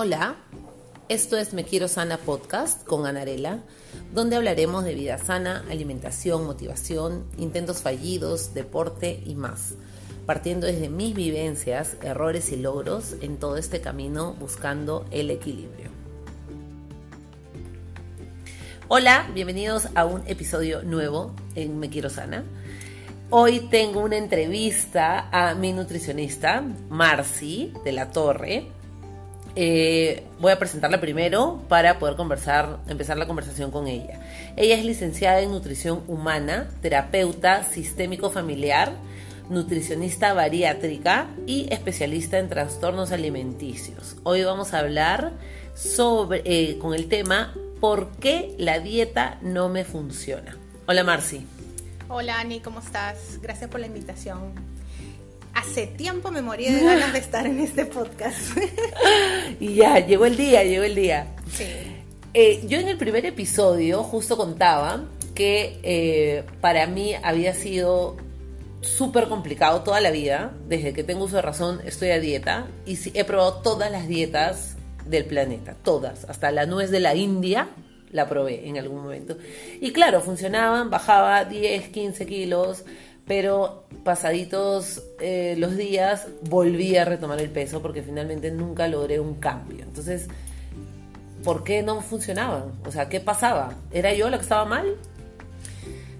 Hola, esto es Me Quiero Sana Podcast con Anarela, donde hablaremos de vida sana, alimentación, motivación, intentos fallidos, deporte y más, partiendo desde mis vivencias, errores y logros en todo este camino buscando el equilibrio. Hola, bienvenidos a un episodio nuevo en Me Quiero Sana. Hoy tengo una entrevista a mi nutricionista, Marci de la Torre. Eh, voy a presentarla primero para poder conversar, empezar la conversación con ella. Ella es licenciada en nutrición humana, terapeuta sistémico familiar, nutricionista bariátrica y especialista en trastornos alimenticios. Hoy vamos a hablar sobre, eh, con el tema ¿Por qué la dieta no me funciona? Hola Marci. Hola Ani, ¿cómo estás? Gracias por la invitación. Hace tiempo me moría de ganas de estar en este podcast. y ya, llegó el día, llegó el día. Sí. Eh, yo en el primer episodio justo contaba que eh, para mí había sido súper complicado toda la vida. Desde que tengo uso de razón estoy a dieta y he probado todas las dietas del planeta, todas, hasta la nuez de la India la probé en algún momento. Y claro, funcionaban, bajaba 10, 15 kilos, pero pasaditos eh, los días volví a retomar el peso porque finalmente nunca logré un cambio. Entonces, ¿por qué no funcionaban? O sea, ¿qué pasaba? ¿Era yo la que estaba mal?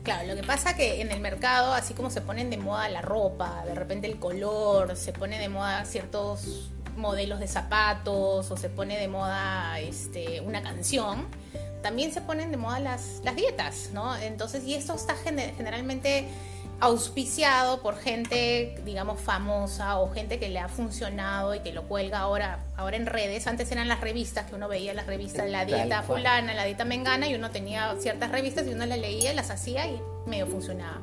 Claro, lo que pasa que en el mercado, así como se ponen de moda la ropa, de repente el color, se pone de moda ciertos modelos de zapatos o se pone de moda este, una canción, también se ponen de moda las, las dietas, ¿no? Entonces, y esto está generalmente auspiciado por gente, digamos, famosa o gente que le ha funcionado y que lo cuelga ahora, ahora en redes. Antes eran las revistas que uno veía las revistas, la dieta fulana, la dieta mengana, y uno tenía ciertas revistas y uno las leía las hacía y medio funcionaba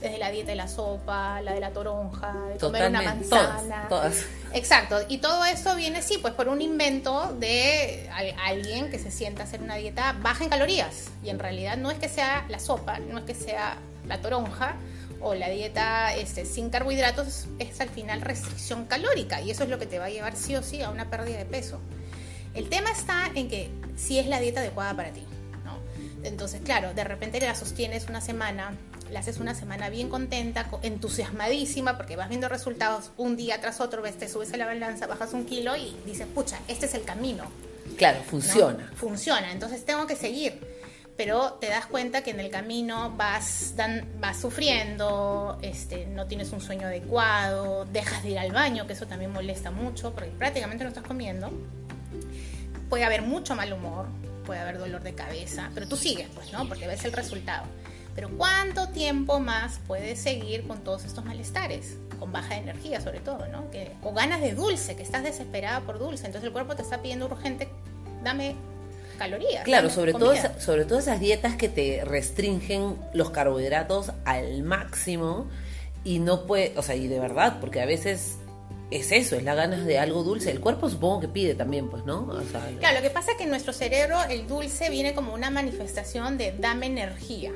desde la dieta de la sopa, la de la toronja, de comer una manzana. Todas, Exacto, y todo eso viene, sí, pues por un invento de alguien que se sienta a hacer una dieta baja en calorías. Y en realidad no es que sea la sopa, no es que sea la toronja o la dieta este, sin carbohidratos, es al final restricción calórica y eso es lo que te va a llevar sí o sí a una pérdida de peso. El tema está en que si es la dieta adecuada para ti. ¿no? Entonces, claro, de repente la sostienes una semana, la haces una semana bien contenta, entusiasmadísima, porque vas viendo resultados un día tras otro, ves, te subes a la balanza, bajas un kilo y dices, pucha, este es el camino. Claro, funciona. Funciona, entonces tengo que seguir. Pero te das cuenta que en el camino vas, dan, vas sufriendo, este, no tienes un sueño adecuado, dejas de ir al baño, que eso también molesta mucho, porque prácticamente no estás comiendo. Puede haber mucho mal humor, puede haber dolor de cabeza, pero tú sigues, pues, ¿no? Porque ves el resultado. Pero ¿cuánto tiempo más puedes seguir con todos estos malestares? Con baja energía sobre todo, ¿no? Que, o ganas de dulce, que estás desesperada por dulce. Entonces el cuerpo te está pidiendo urgente, dame calorías. Claro, sobre todo, sobre todo esas dietas que te restringen los carbohidratos al máximo y no puede, o sea, y de verdad, porque a veces es eso, es la ganas de algo dulce. El cuerpo supongo que pide también, pues, ¿no? claro, lo que pasa es que en nuestro cerebro el dulce viene como una manifestación de dame energía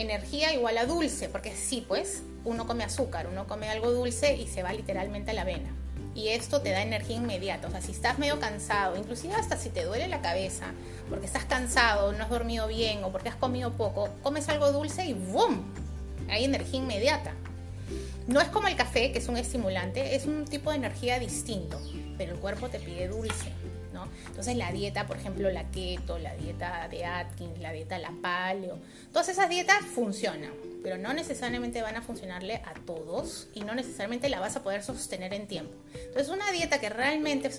energía igual a dulce, porque sí, pues uno come azúcar, uno come algo dulce y se va literalmente a la vena. Y esto te da energía inmediata. O sea, si estás medio cansado, inclusive hasta si te duele la cabeza, porque estás cansado, no has dormido bien o porque has comido poco, comes algo dulce y ¡boom! Hay energía inmediata. No es como el café, que es un estimulante, es un tipo de energía distinto, pero el cuerpo te pide dulce. Entonces la dieta, por ejemplo, la keto, la dieta de Atkins, la dieta la paleo, todas esas dietas funcionan, pero no necesariamente van a funcionarle a todos y no necesariamente la vas a poder sostener en tiempo. Entonces una dieta que realmente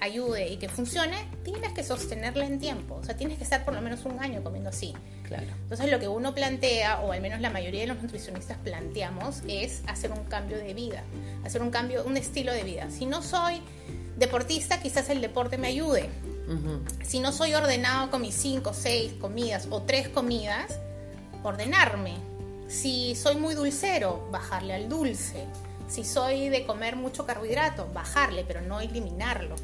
ayude y que funcione, tienes que sostenerla en tiempo, o sea, tienes que estar por lo menos un año comiendo así. Claro. Entonces lo que uno plantea, o al menos la mayoría de los nutricionistas planteamos, es hacer un cambio de vida, hacer un cambio, un estilo de vida. Si no soy deportista, quizás el deporte me ayude. Si no soy ordenado con mis cinco, seis comidas o tres comidas, ordenarme. Si soy muy dulcero, bajarle al dulce. Si soy de comer mucho carbohidrato, bajarle, pero no eliminarlo.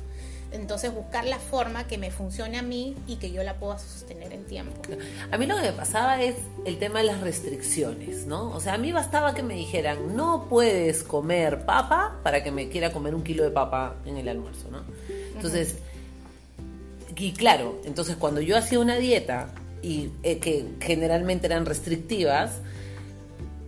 Entonces buscar la forma que me funcione a mí y que yo la pueda sostener en tiempo. A mí lo que me pasaba es el tema de las restricciones, ¿no? O sea, a mí bastaba que me dijeran, no puedes comer papa para que me quiera comer un kilo de papa en el almuerzo, ¿no? Entonces, y claro, entonces cuando yo hacía una dieta y eh, que generalmente eran restrictivas,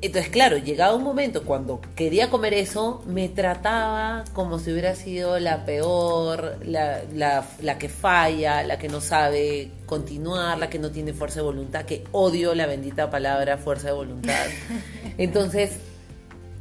entonces, claro, llegaba un momento cuando quería comer eso, me trataba como si hubiera sido la peor, la, la, la, que falla, la que no sabe continuar, la que no tiene fuerza de voluntad, que odio la bendita palabra fuerza de voluntad. Entonces,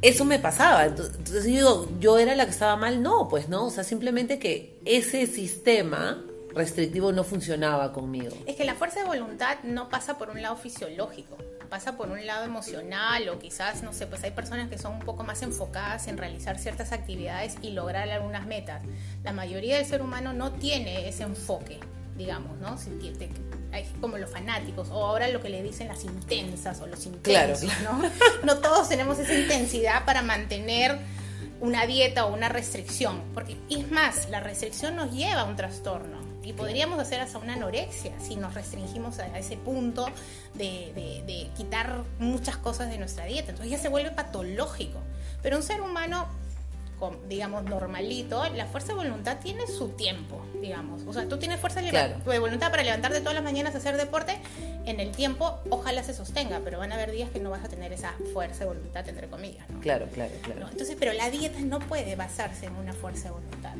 eso me pasaba. Entonces, yo digo, ¿yo era la que estaba mal? No, pues no. O sea, simplemente que ese sistema restrictivo no funcionaba conmigo. Es que la fuerza de voluntad no pasa por un lado fisiológico, pasa por un lado emocional o quizás, no sé, pues hay personas que son un poco más enfocadas en realizar ciertas actividades y lograr algunas metas. La mayoría del ser humano no tiene ese enfoque, digamos, ¿no? hay como los fanáticos o ahora lo que le dicen las intensas o los intensos, ¿no? No todos tenemos esa intensidad para mantener una dieta o una restricción, porque es más, la restricción nos lleva a un trastorno y podríamos hacer hasta una anorexia si nos restringimos a, ese punto de, quitar muchas cosas de nuestra dieta. Entonces ya se vuelve patológico. Pero un ser humano digamos, normalito, la fuerza de voluntad tiene su tiempo, digamos. O sea, tú tienes fuerza de voluntad para levantarte todas las mañanas a hacer deporte, en el tiempo ojalá se sostenga, pero van a haber días que no vas a tener esa fuerza de voluntad, entre comillas. Claro, claro, claro. Entonces, pero la dieta no puede basarse en una fuerza de voluntad.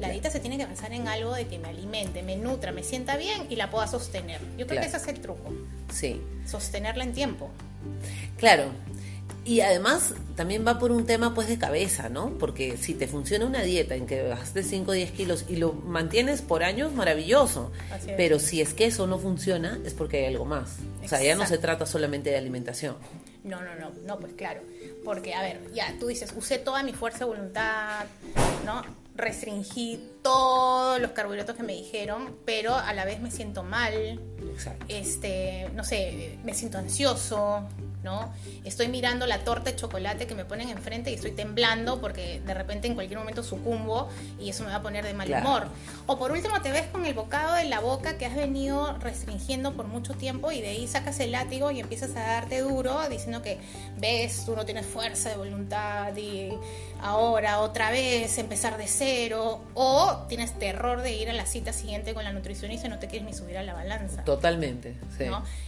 La dieta se tiene que basar en algo de que me alimente, me nutra, me sienta bien y la pueda sostener. Yo creo que ese es el truco. Sí. Sostenerla en tiempo. Claro. Y además también va por un tema pues de cabeza, ¿no? Porque si te funciona una dieta en que bajaste 5 o 10 kilos y lo mantienes por años, maravilloso. Pero si es que eso no funciona, es porque hay algo más. O sea, ya no se trata solamente de alimentación. No, no, no, no, pues claro. Porque, a ver, ya tú dices, usé toda mi fuerza de voluntad, ¿no? Restringí todos los carbohidratos que me dijeron, pero a la vez me siento mal. Este, no sé, me siento ansioso, ¿no? Estoy mirando la torta de chocolate que me ponen enfrente y estoy temblando porque de repente en cualquier momento sucumbo y eso me va a poner de mal humor. O por último te ves con el bocado en la boca que has venido restringiendo por mucho tiempo y de ahí sacas el látigo y empiezas a darte duro diciendo que ves, tú no tienes fuerza de voluntad y ahora otra vez empezar de cero o tienes terror de ir a la cita siguiente con la nutricionista y no te quieres ni subir a la balanza. Totalmente, sí.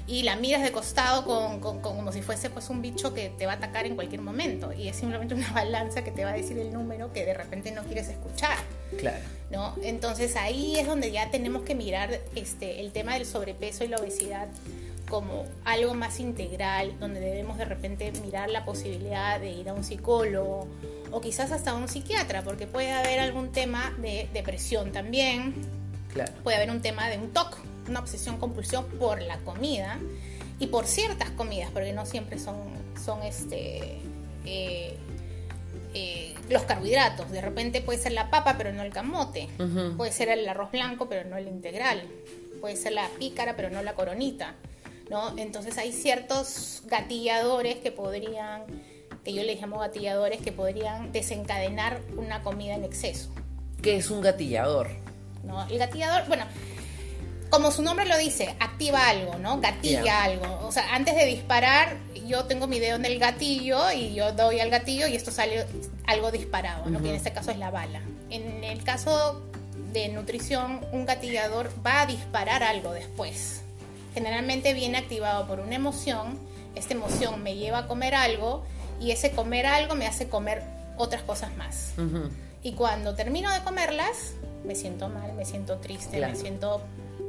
Y la miras de costado con, como si fuese pues un bicho que te va a atacar en cualquier momento y es simplemente una balanza que te va a decir el número que de repente no quieres escuchar. Claro. ¿no? Entonces ahí es donde ya tenemos que mirar este, el tema del sobrepeso y la obesidad como algo más integral, donde debemos de repente mirar la posibilidad de ir a un psicólogo o quizás hasta a un psiquiatra, porque puede haber algún tema de depresión también, claro. puede haber un tema de un TOC, una obsesión compulsión por la comida y por ciertas comidas, porque no siempre son, son este, eh, eh, los carbohidratos. De repente puede ser la papa, pero no el camote. Puede ser el arroz blanco, pero no el integral. Puede ser la pícara, pero no la coronita. ¿No? Entonces hay ciertos gatilladores que podrían, que yo les llamo gatilladores, que podrían desencadenar una comida en exceso. ¿Qué es un gatillador? ¿No? El gatillador, bueno, como su nombre lo dice, activa algo, ¿no? Gatilla algo. O sea, antes de disparar, yo tengo mi dedo en el gatillo y yo doy al gatillo y esto sale algo disparado, ¿no? Que en este caso es la bala. En el caso de nutrición, un gatillador va a disparar algo después. Generalmente viene activado por una emoción. Esta emoción me lleva a comer algo y ese comer algo me hace comer otras cosas más. Y cuando termino de comerlas, me siento mal, me siento triste, me siento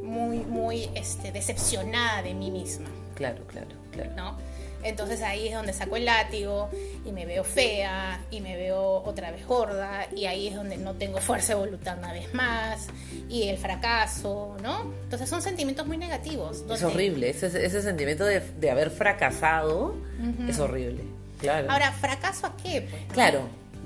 muy, muy este, decepcionada de mí misma. Claro, claro, claro. ¿no? Entonces ahí es donde saco el látigo y me veo fea y me veo otra vez gorda y ahí es donde no tengo fuerza de voluntad una vez más y el fracaso, ¿no? Entonces son sentimientos muy negativos. Es horrible, ese, ese sentimiento de, de, haber fracasado es horrible, claro. Ahora, ¿fracaso a qué? Pues, Claro,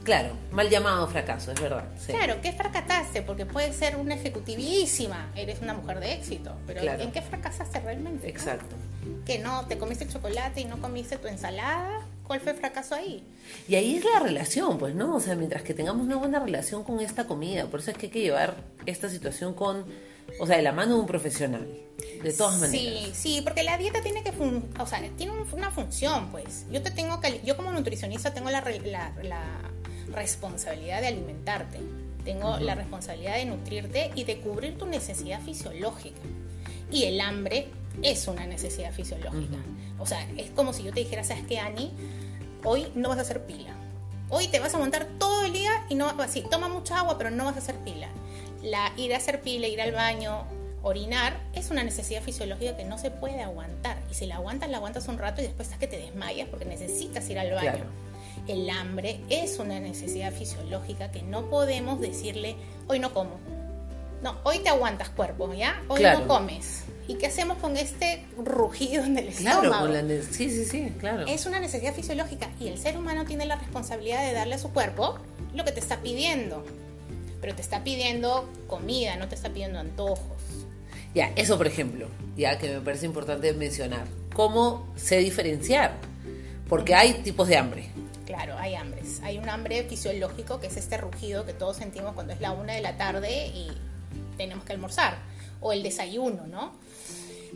Claro, mal llamado fracaso, es verdad. Claro, ¿qué fracasaste? Porque puedes ser una ejecutivísima, eres una mujer de éxito, pero ¿en qué fracasaste realmente? Exacto. Que no, te comiste chocolate y no comiste tu ensalada. ¿Cuál fue el fracaso ahí? Y ahí es la relación, pues, ¿no? O sea, mientras que tengamos una buena relación con esta comida, por eso es que hay que llevar esta situación con, o sea, de la mano de un profesional, de todas maneras. Sí, sí, porque la dieta tiene que, o sea, tiene una función, pues. Yo te tengo que, yo como nutricionista tengo la, la responsabilidad de alimentarte. tengo la responsabilidad de nutrirte y de cubrir tu necesidad fisiológica. Y el hambre es una necesidad fisiológica. O sea, es como si yo te dijera, ¿sabes qué, Ani? Hoy no vas a hacer pila. Hoy te vas a aguantar todo el día y no así, toma mucha agua, pero no vas a hacer pila. La ir a hacer pila, ir al baño, orinar es una necesidad fisiológica que no se puede aguantar. Y si la aguantas, la aguantas un rato y después estás que te desmayas porque necesitas ir al baño. El hambre es una necesidad fisiológica que no podemos decirle, hoy no como. No, hoy te aguantas cuerpo, ¿ya? Hoy no comes. ¿Y qué hacemos con este rugido en el estómago? Claro, sí, sí, sí, claro. Es una necesidad fisiológica y el ser humano tiene la responsabilidad de darle a su cuerpo lo que te está pidiendo. Pero te está pidiendo comida, no te está pidiendo antojos. Ya, eso por ejemplo, ya que me parece importante mencionar. ¿Cómo sé diferenciar? Porque hay tipos de hambre. Claro, hay hambres. Hay un hambre fisiológico que es este rugido que todos sentimos cuando es la una de la tarde y tenemos que almorzar. O el desayuno, ¿no?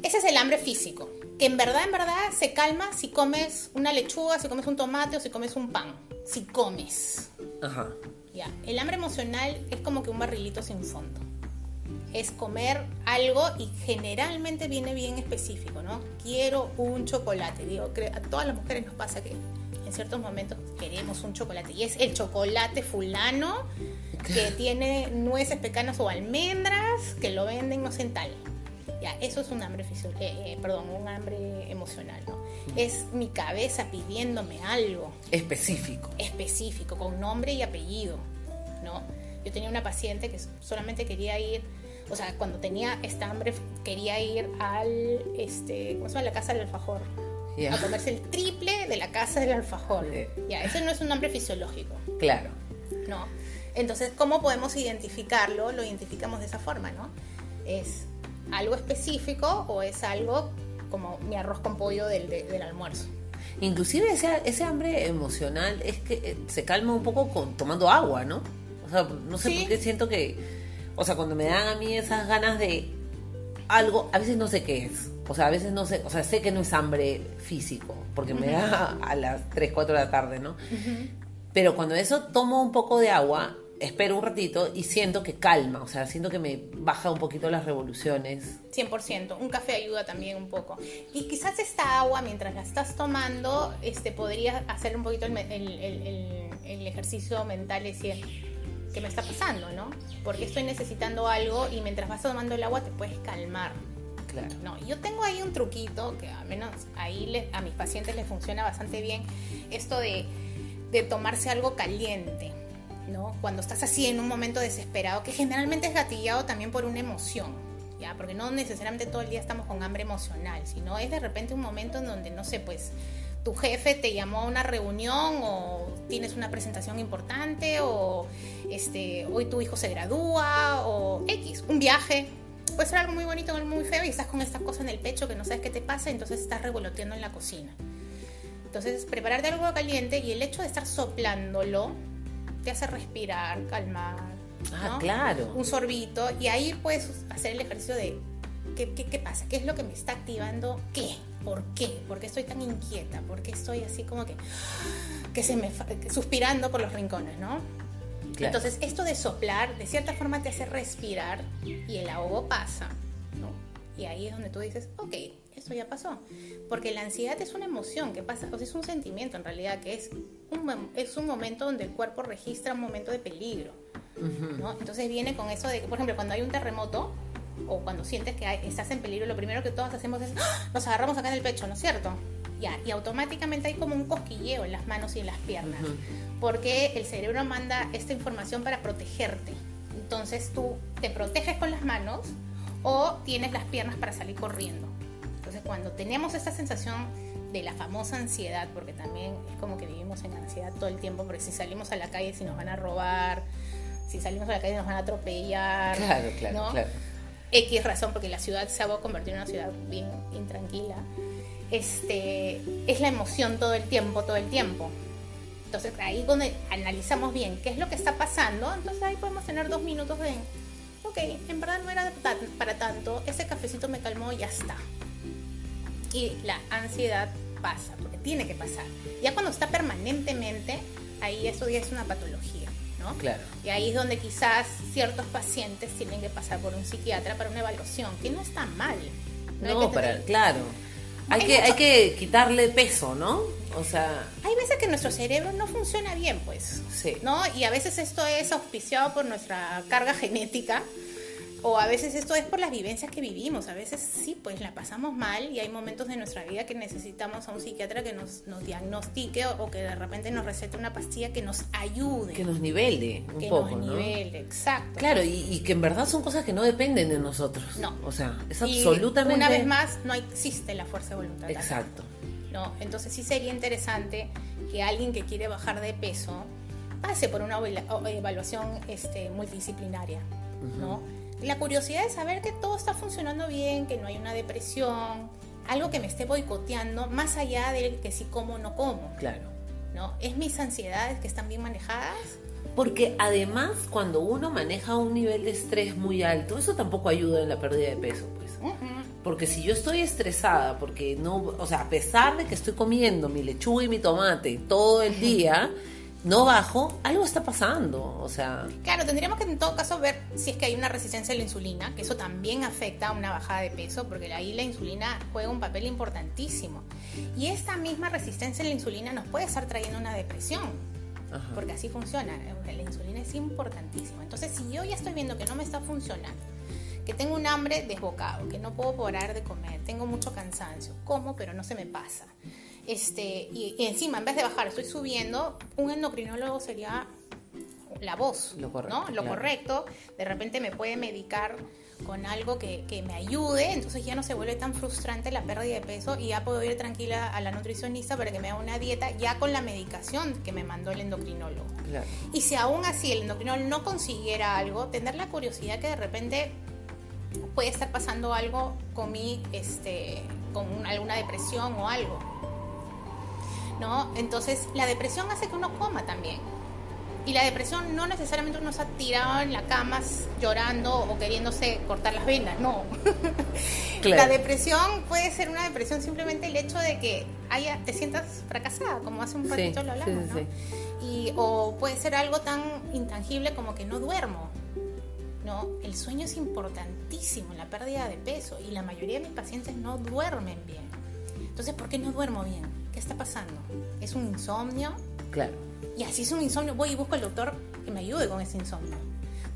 Ese es el hambre físico, que en verdad, en verdad se calma si comes una lechuga, si comes un tomate o si comes un pan. Si comes. Ajá. Ya. El hambre emocional es como que un barrilito sin fondo. Es comer algo y generalmente viene bien específico, ¿no? Quiero un chocolate. Digo, a todas las mujeres nos pasa que en ciertos momentos queremos un chocolate y es el chocolate fulano que tiene nueces, pecanas o almendras que lo venden no sé en tal. Ya, eso es un hambre eh, eh, perdón, un hambre emocional, ¿no? Es mi cabeza pidiéndome algo. Específico. Específico, con nombre y apellido, ¿no? Yo tenía una paciente que solamente quería ir, o sea, cuando tenía esta hambre, quería ir al, este, ¿cómo se llama? La casa del alfajor. A comerse el triple de la casa del alfajor. Ya, eso no es un hambre fisiológico. Claro. ¿No? Entonces, ¿cómo podemos identificarlo? Lo identificamos de esa forma, ¿no? Es algo específico o es algo como mi arroz con pollo del, del almuerzo. Inclusive ese, ese, hambre emocional es que eh, se calma un poco con, tomando agua, ¿no? O sea, no sé por qué siento que, o sea, cuando me dan a mí esas ganas de algo, a veces no sé qué es. O sea, a veces no sé, o sea, sé que no es hambre físico, porque me da a las 3, 4 de la tarde, ¿no? Pero cuando eso tomo un poco de agua, espero un ratito y siento que calma, o sea, siento que me baja un poquito las revoluciones. 100%, un café ayuda también un poco. Y quizás esta agua, mientras la estás tomando, este, podría hacer un poquito el, el, ejercicio mental de decir, ¿qué me está pasando, no? Porque estoy necesitando algo y mientras vas tomando el agua te puedes calmar. No, yo tengo ahí un truquito que al menos ahí a mis pacientes les funciona bastante bien, esto de, de tomarse algo caliente ¿no? Cuando estás así en un momento desesperado, que generalmente es gatillado también por una emoción, ¿ya? Porque no necesariamente todo el día estamos con hambre emocional, sino es de repente un momento en donde, no sé, pues tu jefe te llamó a una reunión o tienes una presentación importante o este, hoy tu hijo se gradúa o X, un viaje. Puede ser algo muy bonito, algo muy feo y estás con esta cosa en el pecho que no sabes qué te pasa, entonces estás revoloteando en la cocina. Entonces, prepararte algo caliente y el hecho de estar soplándolo te hace respirar, calmar. Ah, claro. Un sorbito y ahí puedes hacer el ejercicio de ¿qué, qué, qué pasa, qué es lo que me está activando, qué, por qué, por qué estoy tan inquieta, por qué estoy así como que, que se me suspirando por los rincones, ¿no? Entonces, esto de soplar, de cierta forma te hace respirar y el ahogo pasa, ¿no? Y ahí es donde tú dices, ok, eso ya pasó. Porque la ansiedad es una emoción que pasa, o sea, es un sentimiento en realidad, que es un, es un momento donde el cuerpo registra un momento de peligro. ¿no? Entonces viene con eso de que, por ejemplo, cuando hay un terremoto o cuando sientes que estás en peligro, lo primero que todos hacemos es ¡ah! nos agarramos acá en el pecho, ¿no es cierto? Y automáticamente hay como un cosquilleo en las manos y en las piernas, porque el cerebro manda esta información para protegerte. Entonces tú te proteges con las manos o tienes las piernas para salir corriendo. Entonces, cuando tenemos esta sensación de la famosa ansiedad, porque también es como que vivimos en ansiedad todo el tiempo, porque si salimos a la calle, si nos van a robar, si salimos a la calle, nos van a atropellar. Claro, claro, claro. X razón, porque la ciudad se va a convertir en una ciudad bien intranquila. Este, es la emoción todo el tiempo, todo el tiempo. Entonces, ahí donde analizamos bien qué es lo que está pasando, entonces ahí podemos tener dos minutos de, ok, en verdad no era para tanto, ese cafecito me calmó y ya está y la ansiedad pasa, porque tiene que pasar. Ya cuando está permanentemente, ahí eso ya es una patología. ¿no? Claro. Y ahí es donde quizás ciertos pacientes tienen que pasar por un psiquiatra para una evaluación, que no está mal. No, que para, claro. Hay Hay que, mucho- hay que quitarle peso, ¿no? O sea, Hay veces que nuestro cerebro no funciona bien, pues. Sí. ¿No? Y a veces esto es auspiciado por nuestra carga genética. O a veces esto es por las vivencias que vivimos. A veces sí, pues la pasamos mal y hay momentos de nuestra vida que necesitamos a un psiquiatra que nos, nos diagnostique o, o que de repente nos recete una pastilla que nos ayude. que nos nivele un que poco, nos ¿no? nivele, exacto. Claro, y, y que en verdad son cosas que no dependen de nosotros. No. O sea, es Y absolutamente. Una vez más, no existe la fuerza de voluntad. Exacto. ¿no? Entonces sí sería interesante que alguien que quiere bajar de peso pase por una evaluación este, multidisciplinaria, ¿no? La curiosidad de saber que todo está funcionando bien, que no hay una depresión, algo que me esté boicoteando, más allá del que sí como o no como, Claro. ¿no? Es mis ansiedades que están bien manejadas. Porque además, cuando uno maneja un nivel de estrés muy alto, eso tampoco ayuda en la pérdida de peso, pues. Porque si yo estoy estresada, porque no, o sea, a pesar de que estoy comiendo mi lechuga y mi tomate todo el día, no bajo, algo está pasando, o sea, Claro, tendríamos que en todo caso ver si es que hay una resistencia a la insulina, que eso también afecta a una bajada de peso, porque ahí la insulina juega un papel importantísimo. Y esta misma resistencia a la insulina nos puede estar trayendo una depresión, ajá, porque así funciona. La insulina es importantísima. Entonces, si yo ya estoy viendo que no me está funcionando, que tengo un hambre desbocado, que no puedo parar de comer, tengo mucho cansancio, como pero no se me pasa. Este, y, y encima, en vez de bajar, estoy subiendo, un endocrinólogo sería la voz, Lo correcto, ¿no? Lo claro. correcto. De repente me puede medicar con algo que, que me ayude, entonces ya no se vuelve tan frustrante la pérdida de peso y ya puedo ir tranquila a la nutricionista para que me haga una dieta ya con la medicación que me mandó el endocrinólogo. claro. Y si aún así el endocrinólogo no consiguiera algo, tener la curiosidad que de repente puede estar pasando algo con mi, este, con un- alguna depresión o algo. ¿No? Entonces, la depresión hace que uno coma también. Y la depresión no necesariamente uno se ha tirado en la cama llorando o queriéndose cortar las venas, no. Claro. La depresión puede ser una depresión simplemente el hecho de que haya, te sientas fracasada, como hace un Sí, ratito lo hablamos, sí, ¿no? sí, Y, o puede ser algo tan intangible como que no duermo. ¿no? El sueño es importantísimo en la pérdida de peso y la mayoría de mis pacientes no duermen bien. Entonces, ¿por qué no duermo bien? ¿Qué está pasando? ¿Es un insomnio? Claro. Y así es un insomnio, voy y busco al doctor que me ayude con ese insomnio.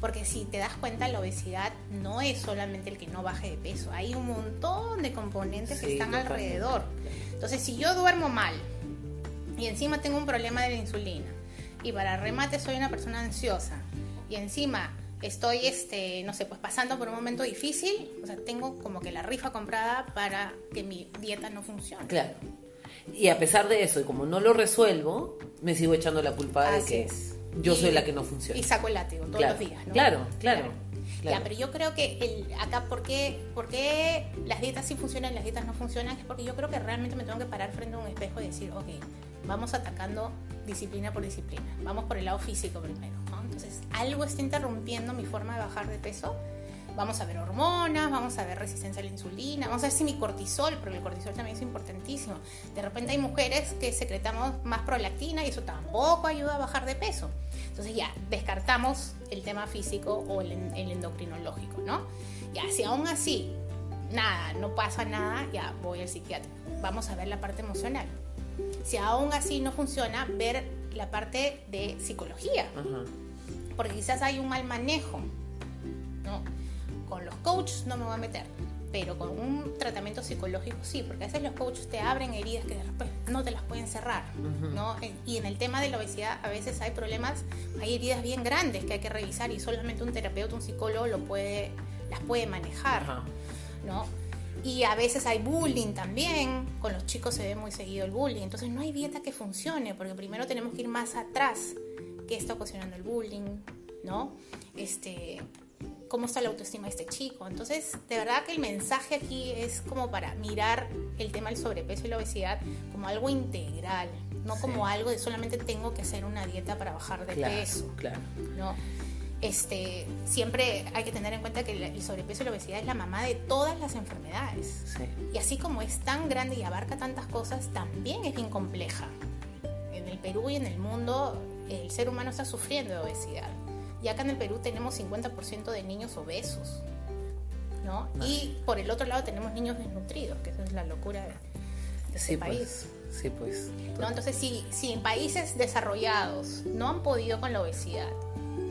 Porque si te das cuenta, la obesidad no es solamente el que no baje de peso, hay un montón de componentes que Sí, están totalmente. alrededor. Entonces, si yo duermo mal y encima tengo un problema de la insulina y para remate soy una persona ansiosa y encima estoy, este, no sé, pues pasando por un momento difícil, o sea, tengo como que la rifa comprada para que mi dieta no funcione. Claro. Y a pesar de eso, y como no lo resuelvo, me sigo echando la culpa de que es. yo Y- soy la que no funciona. Y saco el látigo todos Claro, los días, ¿no? claro, claro, claro. Ya, pero yo creo que el, acá, ¿por qué, por qué las dietas sí funcionan y las dietas no funcionan? Es porque yo creo que realmente me tengo que parar frente a un espejo y decir, ok, vamos atacando disciplina por disciplina. Vamos por el lado físico primero, ¿no? Entonces, algo está interrumpiendo mi forma de bajar de peso. Vamos a ver hormonas, vamos a ver resistencia a la insulina, vamos a ver si mi cortisol, porque el cortisol también es importantísimo. De repente hay mujeres que secretamos más prolactina y eso tampoco ayuda a bajar de peso. Entonces ya, descartamos el tema físico o el, el endocrinológico, ¿no? Ya, si aún así, nada, no pasa nada, ya voy al psiquiatra. Vamos a ver la parte emocional. Si aún así no funciona, ver la parte de psicología Ajá. porque quizás hay un mal manejo. ¿no? Con los coaches no me voy a meter, pero con un tratamiento psicológico sí, porque a veces los coaches te abren heridas que después no te las pueden cerrar. ¿no? En- Y en el tema de la obesidad a veces hay problemas, hay heridas bien grandes que hay que revisar y solamente un terapeuta, un psicólogo lo puede, las puede manejar. ¿no? Y a veces hay bullying también, con los chicos se ve muy seguido el bullying, entonces no hay dieta que funcione, porque primero tenemos que ir más atrás, qué está ocasionando el bullying, ¿no? Este, cómo está la autoestima de este chico. Entonces, de verdad que el mensaje aquí es como para mirar el tema del sobrepeso y la obesidad como algo integral, no Sí. como algo de solamente tengo que hacer una dieta para bajar de Claro, peso. claro. ¿no? Este, siempre hay que tener en cuenta que el sobrepeso y la obesidad es la mamá de todas las enfermedades. Sí. Y así como es tan grande y abarca tantas cosas, también es bien compleja. En el Perú y en el mundo el ser humano está sufriendo de obesidad. Y acá en el Perú tenemos 50% de niños obesos. ¿no? Y por el otro lado tenemos niños desnutridos, que esa es la locura de, ese pues. país. Sí, pues. ¿no? Entonces, si, si en países desarrollados no han podido con la obesidad,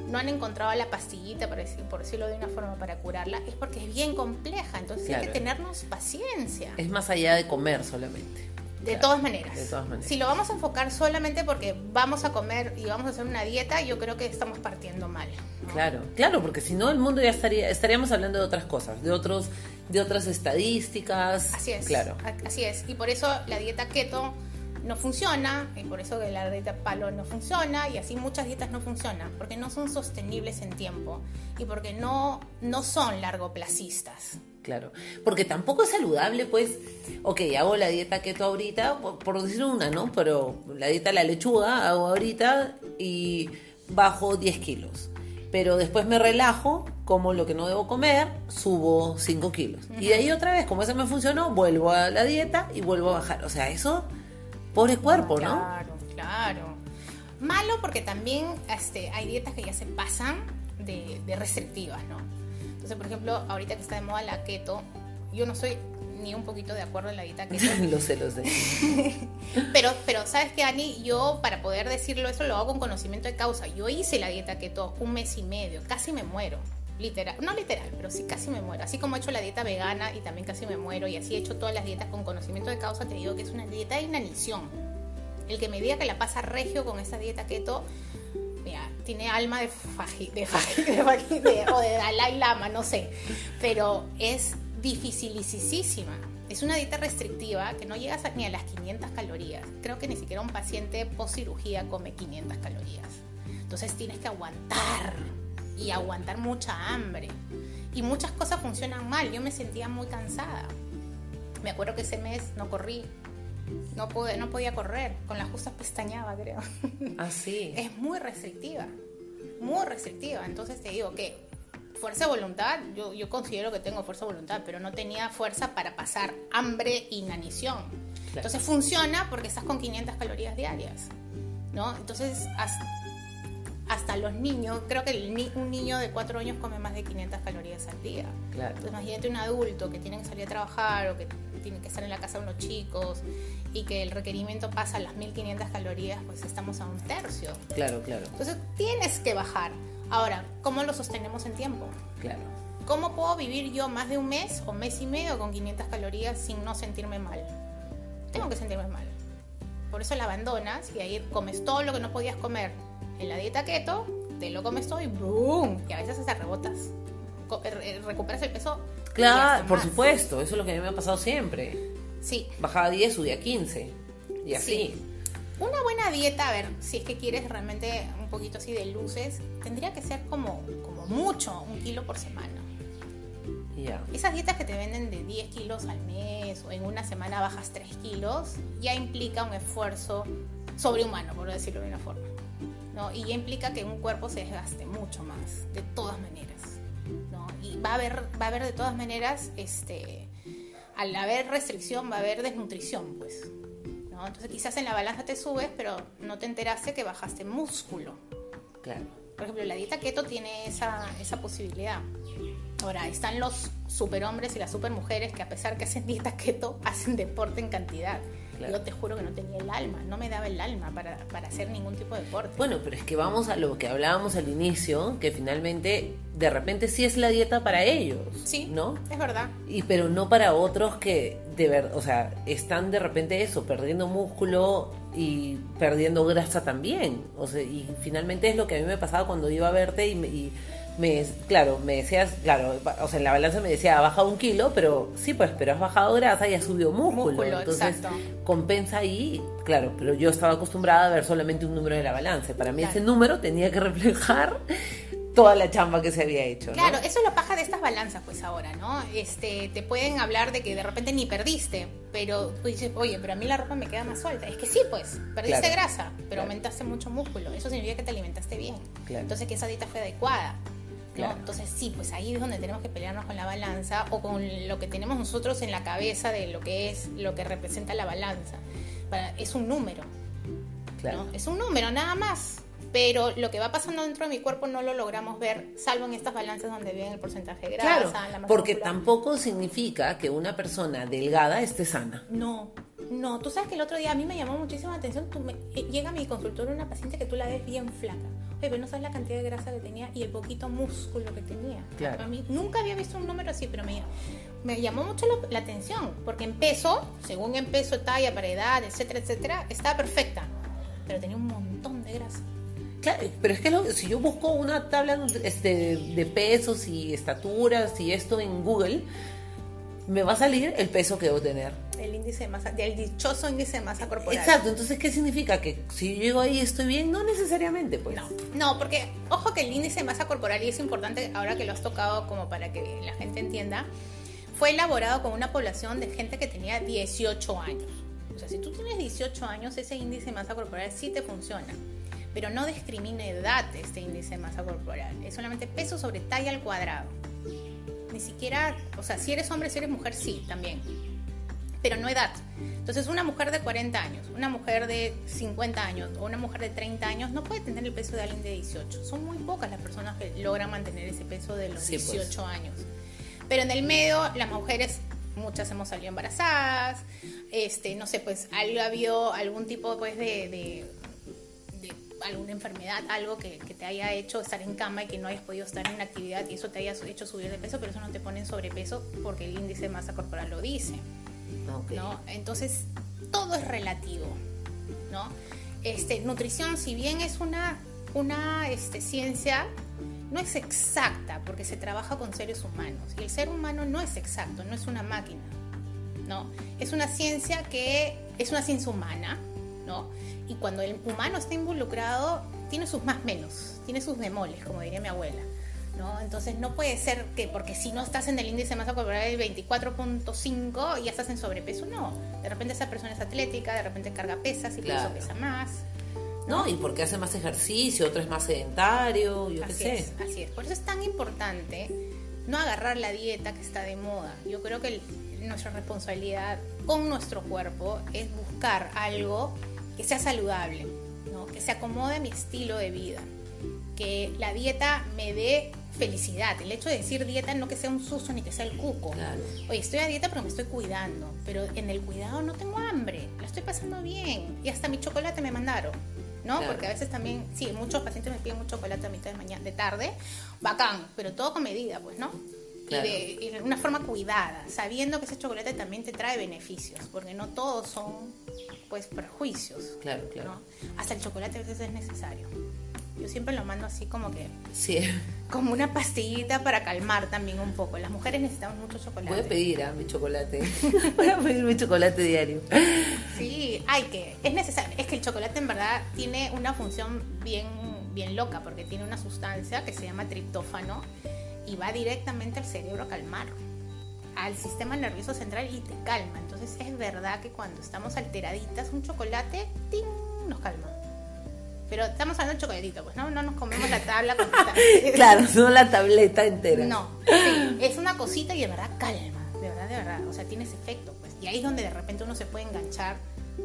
no han encontrado la pastillita, por, decir, por decirlo de una forma, para curarla, es porque es bien compleja. Entonces hay que tenernos paciencia. Es más allá de comer solamente. De, todas maneras. de todas maneras. Si lo vamos a enfocar solamente porque vamos a comer y vamos a hacer una dieta, yo creo que estamos partiendo mal. Claro, claro, porque si no el mundo ya estaría, estaríamos hablando de otras cosas, de otros, de otras estadísticas. Así es. Claro. Así es. Y por eso la dieta keto no funciona, y por eso que la dieta palo no funciona, y así muchas dietas no funcionan, porque no son sostenibles en tiempo y porque no, no son largoplacistas. Claro, porque tampoco es saludable, pues, ok, hago la dieta keto ahorita, por, decir una, ¿no? Pero la dieta de la lechuga hago ahorita y bajo 10 kilos. Pero después me relajo, como lo que no debo comer, subo 5 kilos. Y de ahí otra vez, como eso me funcionó, vuelvo a la dieta y vuelvo a bajar. O sea, eso Pobre cuerpo, ¿no? Claro, claro. Malo porque también este, hay dietas que ya se pasan de, restrictivas, ¿no? Entonces, por ejemplo, ahorita que está de moda la keto, yo no soy ni un poquito de acuerdo en la dieta keto. lo sé, lo sé. pero, pero, ¿sabes qué, Ani? Yo, para poder decirlo eso, lo hago con conocimiento de causa. Yo hice la dieta keto un mes y medio, casi me muero literal, no literal, pero sí casi me muero. Así como he hecho la dieta vegana y también casi me muero, y así he hecho todas las dietas con conocimiento de causa, te digo que es una dieta de inanición. El que me diga que la pasa regio con esta dieta keto, mira, tiene alma de faji, de, de, o de Dalai Lama, no sé, pero es dificilísima. Es una dieta restrictiva que no llega ni a las 500 calorías. Creo que ni siquiera un paciente post cirugía come 500 calorías. Entonces tienes que aguantar y aguantar mucha hambre. Y muchas cosas funcionan mal. Yo me sentía muy cansada. Me acuerdo que ese mes no corrí. No, pude, no podía correr. Con las justas pestañaba, creo. Así. Ah, es muy restrictiva. Muy restrictiva. Entonces te digo que fuerza de voluntad, yo, yo considero que tengo fuerza de voluntad, pero no tenía fuerza para pasar hambre e inanición. Entonces funciona porque estás con 500 calorías diarias. ¿no? Entonces, hasta, los niños, creo que un niño de 4 años come más de 500 calorías al día. Claro. Entonces imagínate un adulto que tiene que salir a trabajar o que tiene que estar en la casa de unos chicos y que el requerimiento pasa a las 1500 calorías, pues estamos a un tercio. Claro, claro. Entonces tienes que bajar. Ahora, ¿cómo lo sostenemos en tiempo? Claro. ¿Cómo puedo vivir yo más de un mes o mes y medio con 500 calorías sin no sentirme mal? Tengo que sentirme mal. Por eso la abandonas y ahí comes todo lo que no podías comer en la dieta keto, te lo comes todo y ¡boom! Y a veces hasta rebotas. Er, recuperas el peso. Claro, por supuesto, eso es lo que a mí me ha pasado siempre. Sí. Bajaba 10, subía 15. Y así. Una buena dieta, a ver, si es que quieres realmente un poquito así de luces, tendría que ser como, como mucho, un kilo por semana. Ya. Esas dietas que te venden de 10 kilos al mes o en una semana bajas 3 kilos, ya implica un esfuerzo sobrehumano, por decirlo de una forma. ¿No? Y implica que un cuerpo se desgaste mucho más, de todas maneras, ¿no? Y va a haber, va a haber de todas maneras, este, al haber restricción, va a haber desnutrición, pues, ¿no? Entonces quizás en la balanza te subes, pero no te enteraste que bajaste músculo. Claro. Por ejemplo, la dieta keto tiene esa, esa posibilidad. Ahora, están los superhombres y las supermujeres que a pesar que hacen dieta keto, hacen deporte en cantidad. Yo te juro que no tenía el alma, no me daba el alma para, para, hacer ningún tipo de deporte. Bueno, pero es que vamos a lo que hablábamos al inicio, que finalmente de repente sí es la dieta para ellos. Sí, ¿no? Es verdad. Y pero no para otros que de ver, o sea, están de repente eso, perdiendo músculo y perdiendo grasa también. O sea, y finalmente es lo que a mí me pasaba cuando iba a verte y, y me, claro, me decías, claro, o sea, en la balanza me decía, ha bajado un kilo, pero sí, pues, pero has bajado grasa y has subido músculo. Entonces, compensa ahí, claro, pero yo estaba acostumbrada a ver solamente un número de la balanza. Para mí ese número tenía que reflejar toda la chamba que se había hecho. Claro, eso es lo paja de estas balanzas, pues ahora, ¿no? Este, te pueden hablar de que de repente ni perdiste, pero tú dices, oye, pero a mí la ropa me queda más suelta. Es que sí, pues, perdiste grasa, pero aumentaste mucho músculo. Eso significa que te alimentaste bien. Entonces, que esa dieta fue adecuada. Entonces sí, pues ahí es donde tenemos que pelearnos con la balanza o con lo que tenemos nosotros en la cabeza de lo que es, lo que representa la balanza. es un número. Claro. Es un número, nada más. pero lo que va pasando dentro de mi cuerpo no lo logramos ver, salvo en estas balanzas donde ven el porcentaje de grasa, Claro, la masa porque muscular. tampoco significa que una persona delgada esté sana. No, no, tú sabes que el otro día a mí me llamó muchísimo la atención, tú me- eh, llega a mi consultorio una paciente que tú la ves bien flaca, oye, pero no sabes la cantidad de grasa que tenía y el poquito músculo que tenía. Claro. A mí nunca había visto un número así, pero me, me llamó mucho la, la atención, porque en peso, según en peso, talla, para edad, etcétera, etcétera, estaba perfecta, pero tenía un montón de grasa. Claro, pero es que lo- si yo busco una tabla este, de pesos y estaturas y esto en Google, me va a salir el peso que debo tener. El índice de masa, del dichoso índice de masa corporal. Exacto, entonces ¿qué significa? Que si yo llego ahí estoy bien, no necesariamente, pues. No, no, porque ojo que el índice de masa corporal, y es importante ahora que lo has tocado como para que la gente entienda, fue elaborado con una población de gente que tenía 18 años. O sea, si tú tienes 18 años, ese índice de masa corporal sí te funciona. Pero no discrimina edad este índice de masa corporal. Es solamente peso sobre talla al cuadrado. Ni siquiera, o sea, si eres hombre, si eres mujer, sí, también pero no edad. Entonces, una mujer de 40 años, una mujer de 50 años o una mujer de 30 años no puede tener el peso de alguien de 18. Son muy pocas las personas que logran mantener ese peso de los Sí, pues. 18 años. Pero en el medio, las mujeres, muchas hemos salido embarazadas, este, no sé, pues algo ha habido algún tipo pues de alguna enfermedad, algo que, que te haya hecho estar en cama y que no hayas podido estar en actividad y eso te haya hecho subir de peso, pero eso no te pone en sobrepeso porque el índice de masa corporal lo dice. Ok. ¿no? Entonces, todo es relativo, ¿no? Este, nutrición, si bien es una, una este, ciencia, no es exacta, porque se trabaja con seres humanos. Y el ser humano no es exacto, no es una máquina, ¿no? Es una ciencia que es una ciencia humana, ¿no? Y cuando el humano está involucrado, tiene sus más menos, tiene sus bemoles, como diría mi abuela. ¿no? Entonces no puede ser que porque si no estás en el índice de masa corporal del 24.5 ya estás en sobrepeso, no. De repente esa persona es atlética, de repente carga pesas y Claro. por eso pesa más. No, y porque hace más ejercicio, otro es más sedentario, yo qué sé. es, así es. Por eso es tan importante no agarrar la dieta que está de moda. Yo creo que el- nuestra responsabilidad con nuestro cuerpo es buscar algo que sea saludable, ¿no? que se acomode a mi estilo de vida, que la dieta me dé felicidad. El hecho de decir dieta no que sea un susto ni que sea el cuco. Claro. Oye, estoy a dieta pero me estoy cuidando, pero en el cuidado no tengo hambre, la estoy pasando bien y hasta mi chocolate me mandaron. ¿no? Claro. Porque a veces también, sí, muchos pacientes me piden un chocolate a mitad de mañana, de tarde, bacán, pero todo con medida, pues, ¿no? Claro. Y, de, y de una forma cuidada, sabiendo que ese chocolate también te trae beneficios, porque no todos son, pues, perjuicios, Claro, claro. ¿no? Hasta el chocolate a veces es necesario. Yo siempre lo mando así como que, Sí, como una pastillita para calmar también un poco. Las mujeres necesitamos mucho chocolate. voy a pedir a mi chocolate. voy a pedir mi chocolate diario. Sí, hay que, es necesario. Es que el chocolate en verdad tiene una función bien, bien loca porque tiene una sustancia que se llama triptófano y va directamente al cerebro a calmar, al sistema nervioso central y te calma. Entonces es verdad que cuando estamos alteraditas, un chocolate, ¡ting! nos calma. Pero estamos hablando de chocolatito, pues no, no nos comemos la tabla con Claro, no la tableta entera. no, sí, es una cosita y de verdad calma, de verdad, de verdad. O sea, tiene ese efecto, pues. Y ahí es donde de repente uno se puede enganchar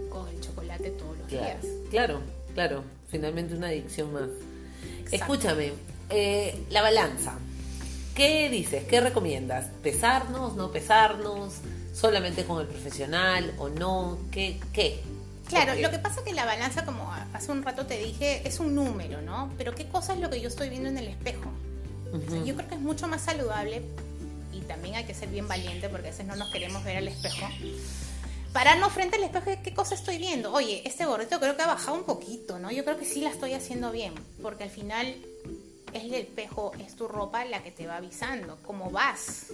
con el chocolate todos los Claro, días. claro, claro. Finalmente una adicción más. Exacto. Escúchame, eh, la balanza. ¿Qué dices? ¿Qué recomiendas? ¿Pesarnos? ¿No pesarnos? ¿Solamente con el profesional o no? ¿Qué? qué? Claro, lo que pasa que la balanza, como hace un rato te dije, es un número, ¿no? Pero ¿qué cosa es lo que yo estoy viendo en el espejo? O sea, yo creo que es mucho más saludable y también hay que ser bien valiente porque a veces no nos queremos ver al espejo. Pararnos frente al espejo, ¿qué cosa estoy viendo? Oye, este gordito creo que ha bajado un poquito, ¿no? Yo creo que sí la estoy haciendo bien, porque al final es el espejo, es tu ropa la que te va avisando cómo vas.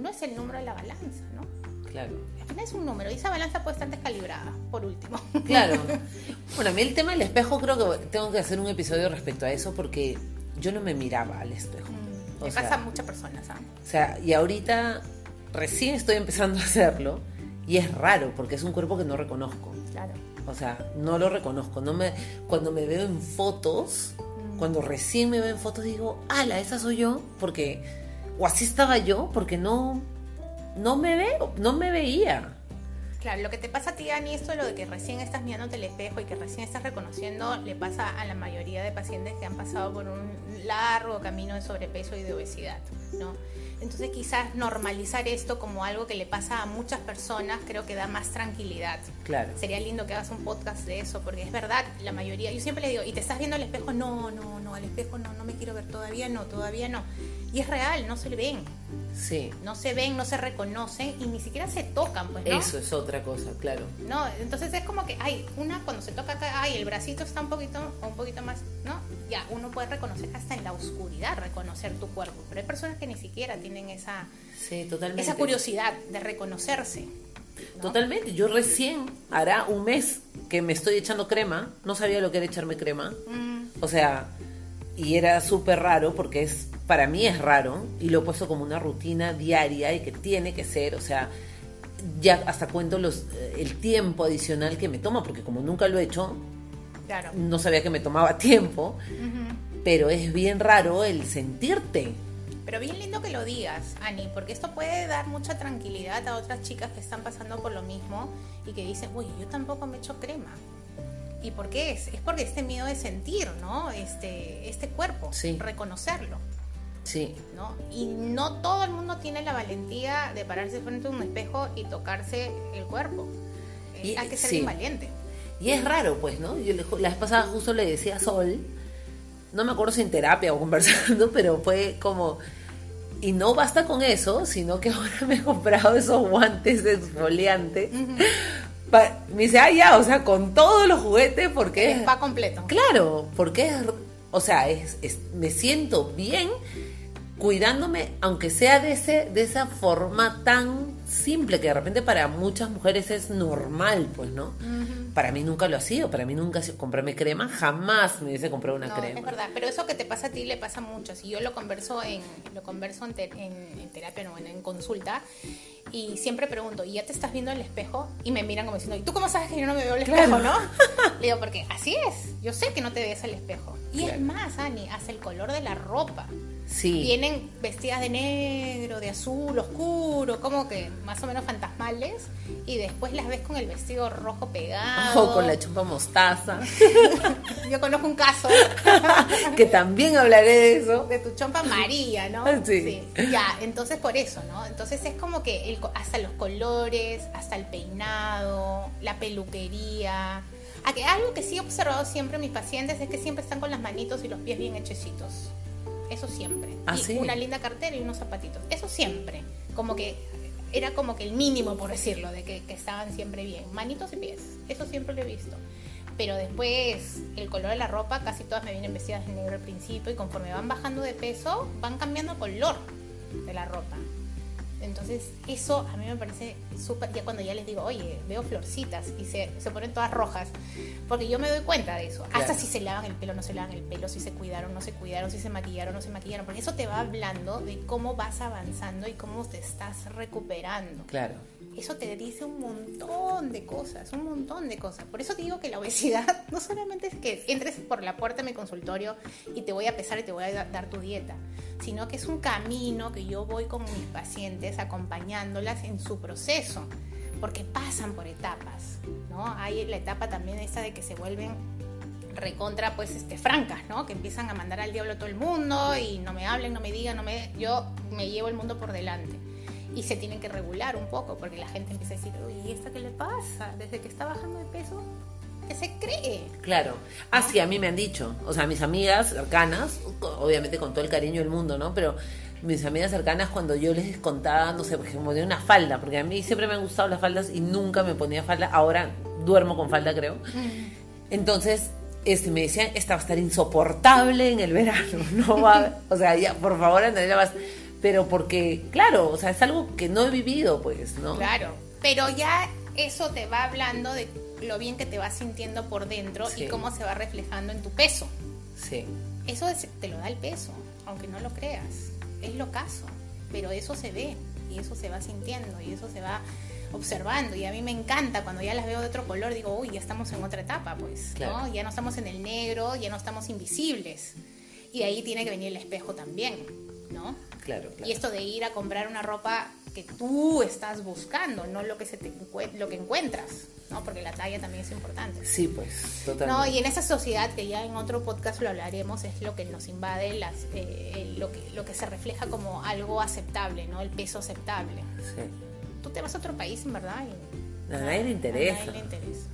No es el número de la balanza, ¿no? Claro. Al final es un número y esa balanza puede estar descalibrada, por último. Claro. Bueno, a mí el tema del espejo creo que tengo que hacer un episodio respecto a eso porque yo no me miraba al espejo. Mm, O Le sea, pasa a muchas personas, ¿ah? O sea, y ahorita recién estoy empezando a hacerlo y es raro porque es un cuerpo que no reconozco. Claro. O sea, no lo reconozco. No me, cuando me veo en fotos. Cuando recién me veo en fotos digo, ala, esa soy yo, porque, o así estaba yo, porque no, no me veo, no me veía. Claro, lo que te pasa a ti, Ani, esto lo de que recién estás mirándote el espejo y que recién estás reconociendo, le pasa a la mayoría de pacientes que han pasado por un largo camino de sobrepeso y de obesidad, ¿no? Entonces quizás normalizar esto como algo que le pasa a muchas personas creo que da más tranquilidad. Claro. Sería lindo que hagas un podcast de eso, porque es verdad, la mayoría, yo siempre le digo, ¿y te estás viendo al espejo? No, no, no, al espejo no, no me quiero ver todavía, no, todavía no. Y es real, no se le ven. Sí. No se ven, no se reconocen y ni siquiera se tocan, pues, ¿no? Eso es otra cosa, claro. No, entonces es como que, ay, una cuando se toca acá, ay, el bracito está un poquito, un poquito más, ¿no? Ya, uno puede reconocer hasta en la oscuridad, reconocer tu cuerpo, pero hay personas que ni siquiera tienen esa, sí, totalmente. esa curiosidad de reconocerse. Totalmente, yo recién hará un mes que me estoy echando crema, no sabía lo que era echarme crema, mm. o sea, y era súper raro porque es para mí es raro y lo he puesto como una rutina diaria y que tiene que ser, o sea, ya hasta cuento los eh, el tiempo adicional que me toma porque como nunca lo he hecho, no sabía que me tomaba tiempo, pero es bien raro el sentirte. Pero bien lindo que lo digas, Ani, porque esto puede dar mucha tranquilidad a otras chicas que están pasando por lo mismo y que dicen, uy, yo tampoco me echo crema. ¿Y por qué es? Es porque este miedo de sentir, ¿no? Este, este cuerpo, reconocerlo. Sí. ¿no? Y no todo el mundo tiene la valentía de pararse frente a un espejo y tocarse el cuerpo. Eh, hay que ser valiente. Y es raro, pues, ¿no? Yo la vez pasada justo le decía a Sol, no me acuerdo si en terapia o conversando, pero fue como... Y no basta con eso, sino que ahora me he comprado esos guantes de exfoliante me dice, ah, ya, o sea, con todos los juguetes, porque... Va completo. Claro, porque es, o sea, es, me siento bien cuidándome, aunque sea de, ese, de esa forma tan simple, que de repente para muchas mujeres es normal, pues, ¿no? Para mí nunca lo ha sido, para mí nunca comprarme crema, jamás me hubiese comprado una crema. Es verdad, pero eso que te pasa a ti le pasa mucho. Si yo lo converso en, lo converso en, en, terapia, no, en consulta, y siempre pregunto, ¿y ya te estás viendo en el espejo? Y me miran como diciendo, ¿y tú cómo sabes que yo no me veo el espejo, no? Le digo, porque así es, yo sé que no te ves al espejo. Y es más, Ani, hace el color de la ropa. Sí. Vienen vestidas de negro, de azul, oscuro, como que más o menos fantasmales, y después las ves con el vestido rojo pegado. O con la chupa mostaza. yo conozco un caso. que también hablaré de eso. De tu chompa María, ¿no? Sí. Ya, entonces por eso, ¿no? Entonces es como que hasta los colores, hasta el peinado, la peluquería. Algo que sí he observado siempre en mis pacientes es que siempre están con las manitos y los pies bien hechecitos. Eso siempre. ¿Ah, y una linda cartera y unos zapatitos. Eso siempre. Como que era como que el mínimo, por decirlo, de que, que estaban siempre bien. Manitos y pies. Eso siempre lo he visto pero después el color de la ropa, casi todas me vienen vestidas de negro al principio y conforme van bajando de peso, van cambiando color de la ropa. Entonces, eso a mí me parece súper. Ya cuando ya les digo, oye, veo florcitas y se, se, ponen todas rojas, porque yo me doy cuenta de eso. Hasta si se lavan el pelo, no se lavan el pelo, si se cuidaron, no se cuidaron, si se maquillaron, no se maquillaron, porque eso te va hablando de cómo vas avanzando y cómo te estás recuperando. Claro eso te dice un montón de cosas, un montón de cosas. Por eso te digo que la obesidad no solamente es que entres por la puerta de mi consultorio y te voy a pesar y te voy a dar tu dieta, sino que es un camino que yo voy con mis pacientes acompañándolas en su proceso, porque pasan por etapas, ¿no? Hay la etapa también esta de que se vuelven recontra pues este francas, ¿no? Que empiezan a mandar al diablo a todo el mundo y no me hablen, no me digan, no me yo me llevo el mundo por delante y se tienen que regular un poco porque la gente empieza a decir, uy, ¿y esta qué le pasa? Desde que está bajando de peso, ¿qué se cree? Claro, así ah, a mí me han dicho, o sea, mis amigas cercanas, obviamente con todo el cariño del mundo, ¿no? Pero mis amigas cercanas cuando yo les contaba, no sé, por ejemplo, de una falda, porque a mí siempre me han gustado las faldas y nunca me ponía falda, ahora duermo con falda creo. Entonces, este, me decían, esta va a estar insoportable en el verano, no va, o sea, ya, por favor, Andrea, vas pero porque, claro, o sea, es algo que no he vivido, pues, ¿no? Claro, pero ya eso te va hablando de lo bien que te vas sintiendo por dentro y cómo se va reflejando en tu peso. Sí. Eso te lo da el peso, aunque no lo creas. Es lo caso, pero eso se ve y eso se va sintiendo y eso se va observando y a mí me encanta cuando ya las veo de otro color digo uy ya estamos en otra etapa pues ¿no? ya no estamos en el negro ya no estamos invisibles y ahí tiene que venir el espejo también. Claro, claro. Y esto de ir a comprar una ropa que tú estás buscando, no lo que, se te, lo que encuentras, ¿no? Porque la talla también es importante. Sí, pues, totalmente. No, y en esa sociedad que ya en otro podcast lo hablaremos, es lo que nos invade, las, eh, lo, que, lo que se refleja como algo aceptable, ¿no? El peso aceptable. Sí. Tú te vas a otro país, en verdad, y A nadie le interesa. A nadie le interesa.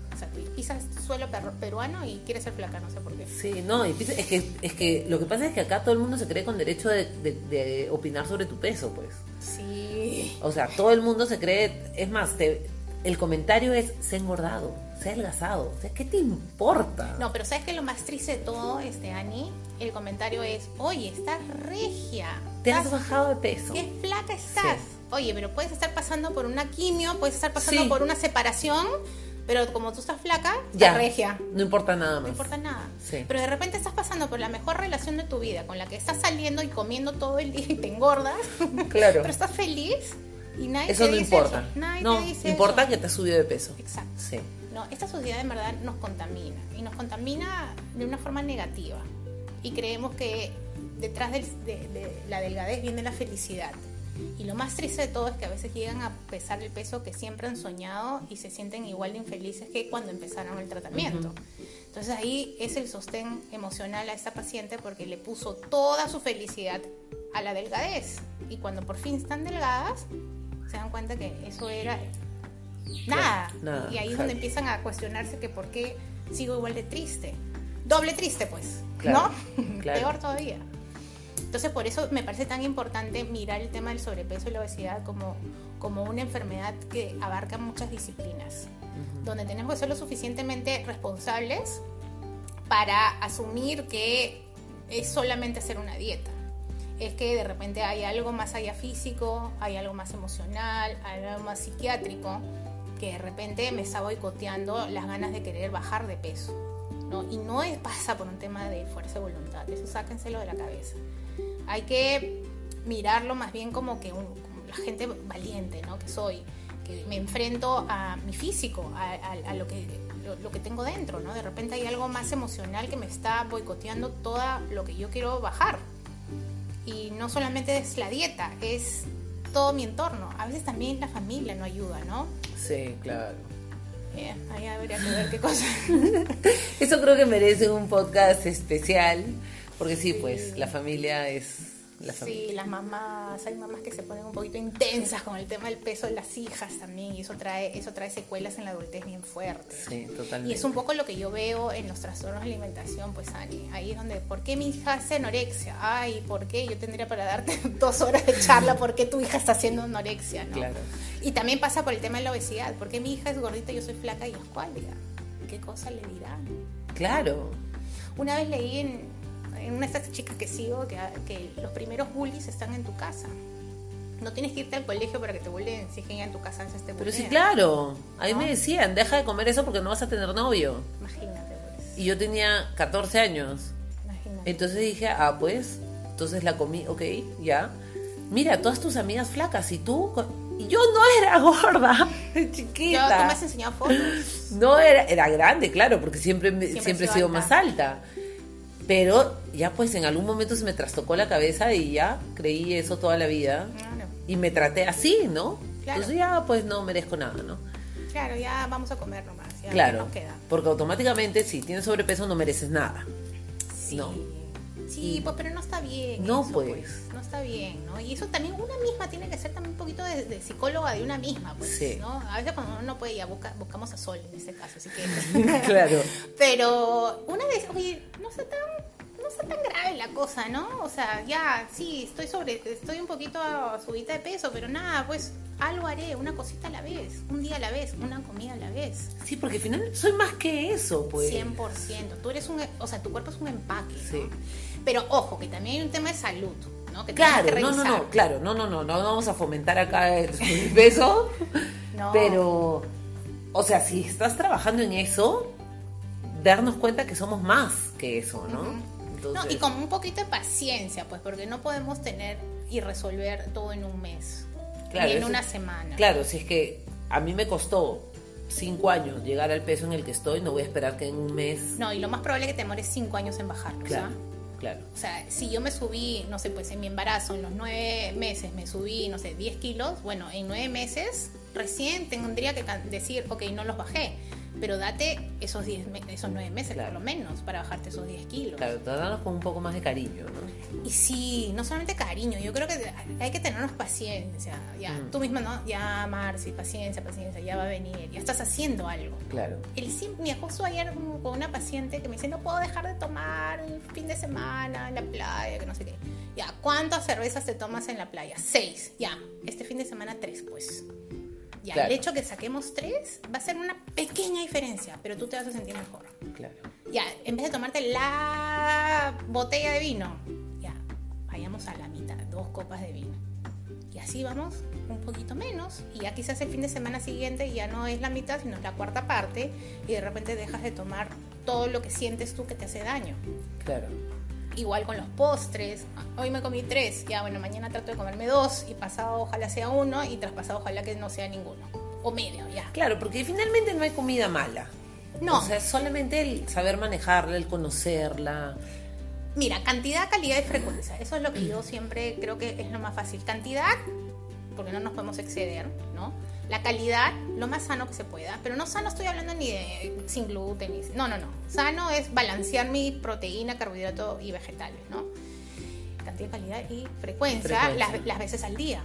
Pisas suelo peruano y quieres ser flaca, no sé por qué. Sí, no, es que, es que lo que pasa es que acá todo el mundo se cree con derecho de, de- de opinar sobre tu peso, pues. Sí. O sea, todo el mundo se cree, es más, te- el comentario es, se ha engordado, se ha adelgazado, o sea, ¿qué te importa? No, pero ¿sabes qué? Lo más triste de todo, este, Ani, el comentario es, oye, estás regia. Te has bajado de peso. Qué flaca estás. Sí. Oye, pero puedes estar pasando por una quimio, puedes estar pasando Sí. por una separación, pero como tú estás flaca, estás Ya, regia. no importa nada No más. importa nada. Sí. Pero de repente estás pasando por la mejor relación de tu vida, con la que estás saliendo y comiendo todo el día y te engordas. Claro. pero estás feliz y nadie Eso te no dice importa. eso. Nadie no, te dice importa eso. que te has subido de peso. Exacto. Sí. No, esta sociedad en verdad nos contamina y nos contamina de una forma negativa. Y creemos que detrás de la delgadez viene la felicidad. Y lo más triste de todo es que a veces llegan a pesar el peso que siempre han soñado y se sienten igual de infelices que cuando empezaron el tratamiento. Entonces ahí es el sostén emocional a esta paciente porque le puso toda su felicidad a la delgadez. Y cuando por fin están delgadas, se dan cuenta que eso era nada. Nada, y ahí es donde empiezan a cuestionarse que por qué sigo igual de triste. Doble triste, pues. Claro, ¿No? claro. Peor todavía. Entonces, por eso me parece tan importante mirar el tema del sobrepeso y la obesidad como, como una enfermedad que abarca muchas disciplinas, donde tenemos que ser lo suficientemente responsables para asumir que es solamente hacer una dieta. Es que de repente hay algo más allá físico, hay algo más emocional, hay algo más psiquiátrico, que de repente me está boicoteando las ganas de querer bajar de peso. ¿No? Y no pasa por un tema de fuerza de voluntad, eso sáquenselo de la cabeza. Hay que mirarlo más bien como que un- como la gente valiente ¿no? que soy, que me enfrento a mi físico, a, a- a lo, que, lo, lo que tengo dentro. ¿no? De repente hay algo más emocional que me está boicoteando todo lo que yo quiero bajar. Y no solamente es la dieta, es todo mi entorno. A veces también la familia no ayuda, ¿no? Sí, claro. Eh, ahí habría que ver qué cosa. Eso creo que merece un podcast especial, porque sí, pues la familia es la. Sí, las mamás, hay mamás que se ponen un poquito intensas con el tema del peso de las hijas también y eso trae, eso trae secuelas en la adultez bien fuertes. Sí, totalmente. Y es un poco lo que yo veo en los trastornos de alimentación, pues Ani, ahí es donde, ¿por qué mi hija hace anorexia? Ay, ¿por qué? Yo tendría para darte dos horas de charla, ¿por qué tu hija está haciendo anorexia? ¿no? Claro. Y también pasa por el tema de la obesidad, ¿por qué mi hija es gordita y yo soy flaca y escuálida? ¿Qué cosa le dirán? Claro. Una vez leí en, en una de estas chicas que sigo que, que los primeros bullies están en tu casa. No tienes que irte al colegio para que te bulleen, si es que ya en tu casa se te Pero sí, bullean. claro. A mí ¿No? me decían, deja de comer eso porque no vas a tener novio. Imagínate, pues. Y yo tenía 14 años. Imagínate. Entonces dije, ah, pues, entonces la comí, ok, ya. Mira, todas tus amigas flacas y tú... Y yo no era gorda, chiquita. tú me has enseñado fotos. No era, era grande, claro, porque siempre, Siempre he sido sido alta. más alta. Pero ya pues en algún momento se me trastocó la cabeza y ya creí eso toda la vida. Claro, Y me traté así, ¿no? Claro. Entonces ya pues no merezco nada, ¿no? claro, ya vamos a comer nomás. Ya, ¿qué Claro. nos queda? Porque automáticamente si tienes sobrepeso no mereces nada. Sí. No. Sí, pues pero no está bien. No, eso, pues. No está bien, ¿no? Y eso también una misma tiene que ser también un poquito de, de psicóloga de una misma, pues, Sí. ¿no? A veces cuando uno no puede, ya busca- buscamos a Sol en este caso, así que... claro. Pero una vez, oye, no está tan, no está tan grave la cosa, ¿no? O sea, ya, sí, estoy sobre, estoy un poquito subida de peso, pero nada, pues algo haré, una cosita a la vez, un día a la vez, una comida a la vez. Sí, porque al final soy más que eso, pues. 100%. Tú eres un, o sea, tu cuerpo es un empaque, ¿no? Sí. Pero ojo, que también hay un tema de salud, ¿no? Que Claro, que no, no, no, claro, no, no, no, no vamos a fomentar acá el peso, No. pero, o sea, si estás trabajando en eso, darnos cuenta que somos más que eso, ¿no? Ujú. Entonces, No, y con un poquito de paciencia, pues, porque no podemos tener y resolver todo en un mes, Claro, ni en eso- una semana. Claro, si es que a mí me costó cinco años llegar al peso en el que estoy, no voy a esperar que en un mes... No, y lo más probable es que te demores cinco años en bajarlo, Claro. ¿sabes? Claro. O sea, si yo me subí, no sé, pues en mi embarazo, en los nueve meses me subí, no sé, 10 kilos, bueno, en nueve meses recién tendría que decir, ok, no los bajé pero date esos, diez, esos nueve meses por lo menos para bajarte esos 10 kilos. Claro, tratarnos con un poco más de cariño, ¿no? Y sí, no solamente cariño, yo creo que hay que tenernos paciencia. Ya, mm. tú misma, ¿no? Ya, Marci, paciencia, paciencia, ya va a venir, ya estás haciendo algo. Claro. El, mi justo ayer con una paciente que me dice, no puedo dejar de tomar un fin de semana en la playa, que no sé qué. Ya, ¿cuántas cervezas te tomas en la playa? Seis. Ya, este fin de semana tres, pues. Ya, el hecho que saquemos tres va a ser una pequeña diferencia, pero tú te vas a sentir mejor. Claro. Ya, en vez de tomarte la botella de vino, ya, vayamos a la mitad, dos copas de vino. Y así vamos un poquito menos. Y ya quizás el fin de semana siguiente ya no es la mitad, sino es la cuarta parte. Y de repente dejas de tomar todo lo que sientes tú que te hace daño. Claro. Igual con los postres. Hoy me comí tres. Ya, bueno, mañana trato de comerme dos. Y pasado ojalá sea uno. Y traspasado ojalá que no sea ninguno. O medio, ya. Claro, porque finalmente no hay comida mala. No. O sea, solamente el saber manejarla, el conocerla. Mira, cantidad, calidad y frecuencia. Eso es lo que yo siempre creo que es lo más fácil. Cantidad, porque no nos podemos exceder, ¿no? La calidad, lo más sano que se pueda. Pero no sano estoy hablando ni de sin gluten. Ni, no, no, no. Sano es balancear mi proteína, carbohidrato y vegetales, ¿no? Cantidad, calidad y frecuencia, Las, las, veces al día.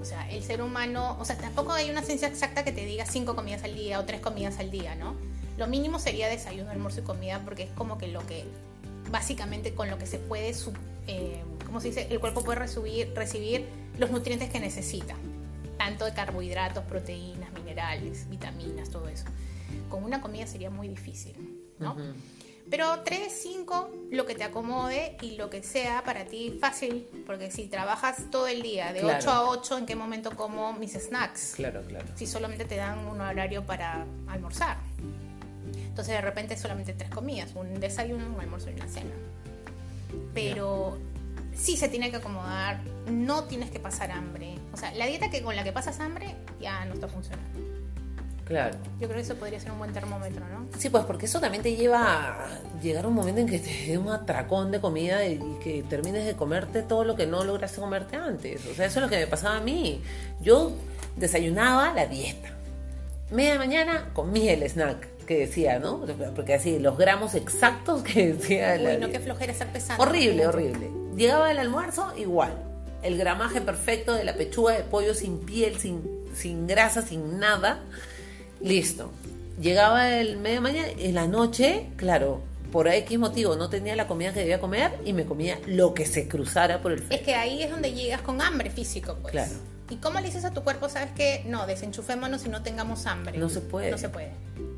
O sea, el ser humano, o sea, tampoco hay una ciencia exacta que te diga cinco comidas al día o tres comidas al día, ¿no? Lo mínimo sería desayuno, almuerzo y comida porque es como que lo que, básicamente con lo que se puede, eh, ¿cómo se dice? El cuerpo puede recibir, recibir los nutrientes que necesita tanto de carbohidratos, proteínas, minerales, vitaminas, todo eso. Con una comida sería muy difícil, ¿no? Pero 3, 5, lo que te acomode y lo que sea para ti fácil, porque si trabajas todo el día, de 8 a 8, ¿en qué momento como mis snacks? Claro, claro. Si solamente te dan un horario para almorzar. Entonces de repente solamente tres comidas, un desayuno, un almuerzo y una cena. Pero sí se tiene que acomodar, no tienes que pasar hambre. O sea, la dieta que con la que pasas hambre ya no está funcionando. Claro. Yo creo que eso podría ser un buen termómetro, ¿no? Sí, pues porque eso también te lleva a llegar a un momento en que te dé un atracón de comida y que termines de comerte todo lo que no lograste comerte antes. O sea, eso es lo que me pasaba a mí. Yo desayunaba la dieta. Media mañana comía el snack que decía, ¿no? Porque así, los gramos exactos que decía. Uy, no, qué flojera estar pesando. Horrible, horrible. Llegaba el almuerzo, igual. El gramaje perfecto de la pechuga de pollo sin piel, sin, sin grasa, sin nada. Listo. Llegaba el medio mañana, en la noche, claro, por X motivo no tenía la comida que debía comer y me comía lo que se cruzara por el Es que ahí es donde llegas con hambre físico, pues. Claro. ¿Y cómo le dices a tu cuerpo, sabes que no, desenchufémonos si no tengamos hambre? No se puede. No se puede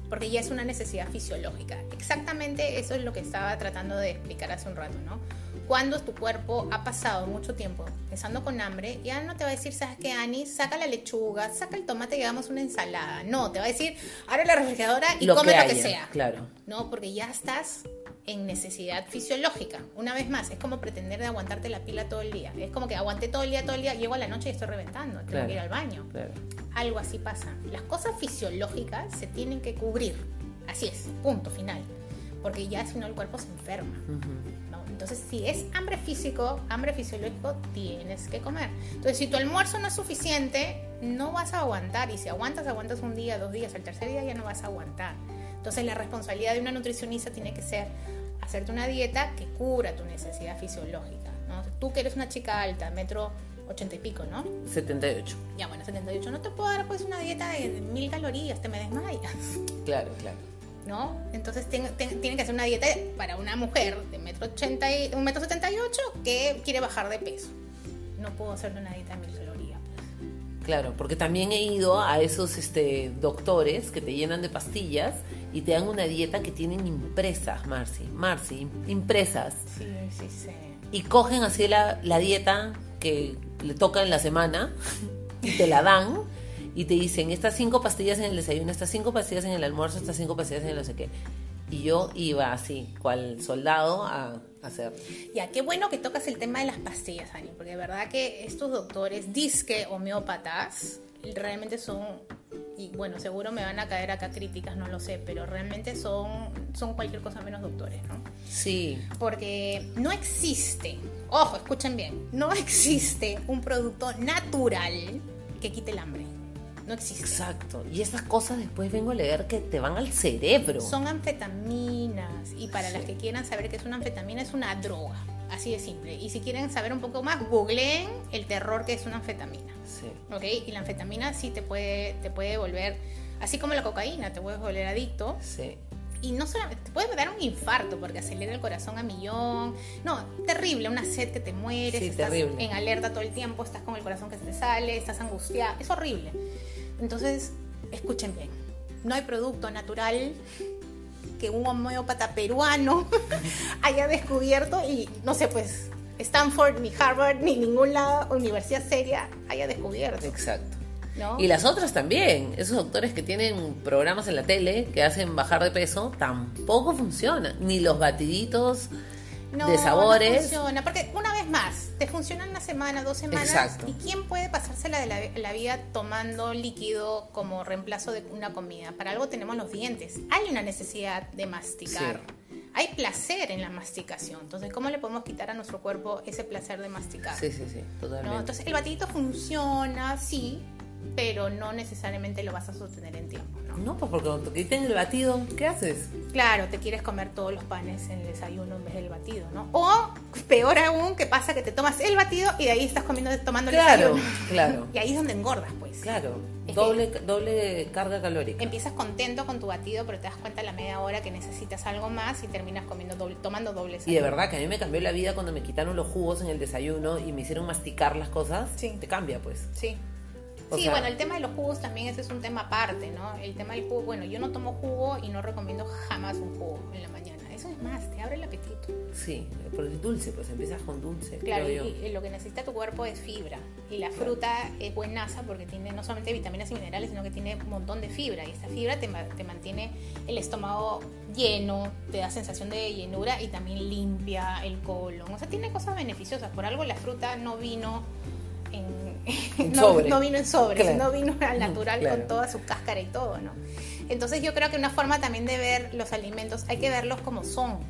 porque ya es una necesidad fisiológica. Exactamente eso es lo que estaba tratando de explicar hace un rato, ¿no? Cuando tu cuerpo ha pasado mucho tiempo pensando con hambre, ya no te va a decir, ¿sabes qué, Ani? Saca la lechuga, saca el tomate y hagamos una ensalada. No, te va a decir, abre la refrigeradora y come lo que sea. Claro. No, porque ya estás en necesidad fisiológica. Una vez más, es como pretender de aguantarte la pila todo el día. Es como que aguanté todo el día, todo el día, llego a la noche y estoy reventando, tengo que ir al baño. Algo así pasa. Las cosas fisiológicas se tienen que cubrir. Así es, punto final. Porque ya si no el cuerpo se enferma. Entonces, si es hambre físico, hambre fisiológico, tienes que comer. Entonces, si tu almuerzo no es suficiente, no vas a aguantar. Y si aguantas, aguantas un día, dos días, el tercer día ya no vas a aguantar. Entonces, la responsabilidad de una nutricionista tiene que ser hacerte una dieta que cubra tu necesidad fisiológica. ¿no? Tú que eres una chica alta, metro 80 y pico, ¿no? 78. Ya, bueno, 78. No te puedo dar pues una dieta de mil calorías, te me desmayas. Claro, claro. ¿No? Entonces tiene que hacer una dieta para una mujer de metro 80 y, un metro 78 que quiere bajar de peso. No puedo hacerle una dieta de mil calorías. Pues. Claro, porque también he ido a esos este, doctores que te llenan de pastillas y te dan una dieta que tienen impresas, Marci. Marci, impresas. Sí, sí, sí. Y cogen así la, la dieta que le toca en la semana y te la dan y te dicen estas cinco pastillas en el desayuno, estas cinco pastillas en el almuerzo, estas cinco pastillas en el no sé qué. Y yo iba así, cual soldado, a hacer. Ya, qué bueno que tocas el tema de las pastillas, Ani, porque de verdad que estos doctores, disque homeópatas, realmente son, y bueno, seguro me van a caer acá críticas, no lo sé, pero realmente son, son cualquier cosa menos doctores, ¿no? Sí. Porque no existe, ojo, escuchen bien, no existe un producto natural que quite el hambre. No existe. Exacto. Y esas cosas después vengo a leer que te van al cerebro. Son anfetaminas. Y para las que quieran saber qué es una anfetamina, es una droga. Así de simple. Y si quieren saber un poco más, googleen el terror que es una anfetamina. Sí. ¿Ok? Y la anfetamina sí te puede, te puede volver, así como la cocaína, te puede volver adicto. Sí. Y no solamente, te puede dar un infarto porque acelera el corazón a millón. No, terrible, una sed que te mueres, Sí, estás terrible. en alerta todo el tiempo, estás con el corazón que se te sale, estás angustiada. Es horrible. Entonces, escuchen bien. No hay producto natural que un homeópata peruano haya descubierto y no sé, pues Stanford, ni Harvard, ni ninguna universidad seria haya descubierto. Exacto. ¿no? Y las otras también. Esos doctores que tienen programas en la tele que hacen bajar de peso tampoco funcionan. Ni los batiditos no, de sabores. No funciona, porque una vez más, te funciona una semana, dos semanas. Exacto. ¿Y quién puede pasársela de la, la vida tomando líquido como reemplazo de una comida? Para algo tenemos los dientes. Hay una necesidad de masticar. Hay placer en la masticación. Entonces, ¿cómo le podemos quitar a nuestro cuerpo ese placer de masticar? Sí, sí, sí, totalmente. ¿no? Entonces, el batidito funciona, sí, pero no necesariamente lo vas a sostener en tiempo. ¿no? No, pues porque cuando te quiten el batido, ¿qué haces? Claro, te quieres comer todos los panes en el desayuno en vez del batido, ¿no? O peor aún, que pasa que te tomas el batido y de ahí estás comiendo, tomando el Claro, desayuno. claro. Y ahí es donde engordas, pues. Claro, Es doble, doble carga calórica. Empiezas contento con tu batido, pero te das cuenta a la media hora que necesitas algo más y terminas comiendo doble, tomando doble Y de verdad que a mí me cambió la vida cuando me quitaron los jugos en el desayuno y me hicieron masticar las cosas. Sí. Te cambia, pues. Sí. O sí, sea- bueno, el tema de los jugos también ese es un tema aparte, ¿no? El tema del jugo, bueno, yo no tomo jugo y no recomiendo jamás un jugo en la mañana. Eso es más, te abre el apetito. Sí, porque es dulce, pues empiezas con dulce. Claro, y, y lo que necesita tu cuerpo es fibra. Y la fruta es buenaza porque tiene no solamente vitaminas y minerales, sino que tiene un montón de fibra. Y esta fibra te, te mantiene el estómago lleno, te da sensación de llenura y también limpia el colon. O sea, tiene cosas beneficiosas. Por algo la fruta no vino En no, sobre. no vino en sobre, Claro. no vino al natural Claro. con toda su cáscara y todo, ¿no? Entonces yo creo que una forma también de ver los alimentos, hay que verlos como son,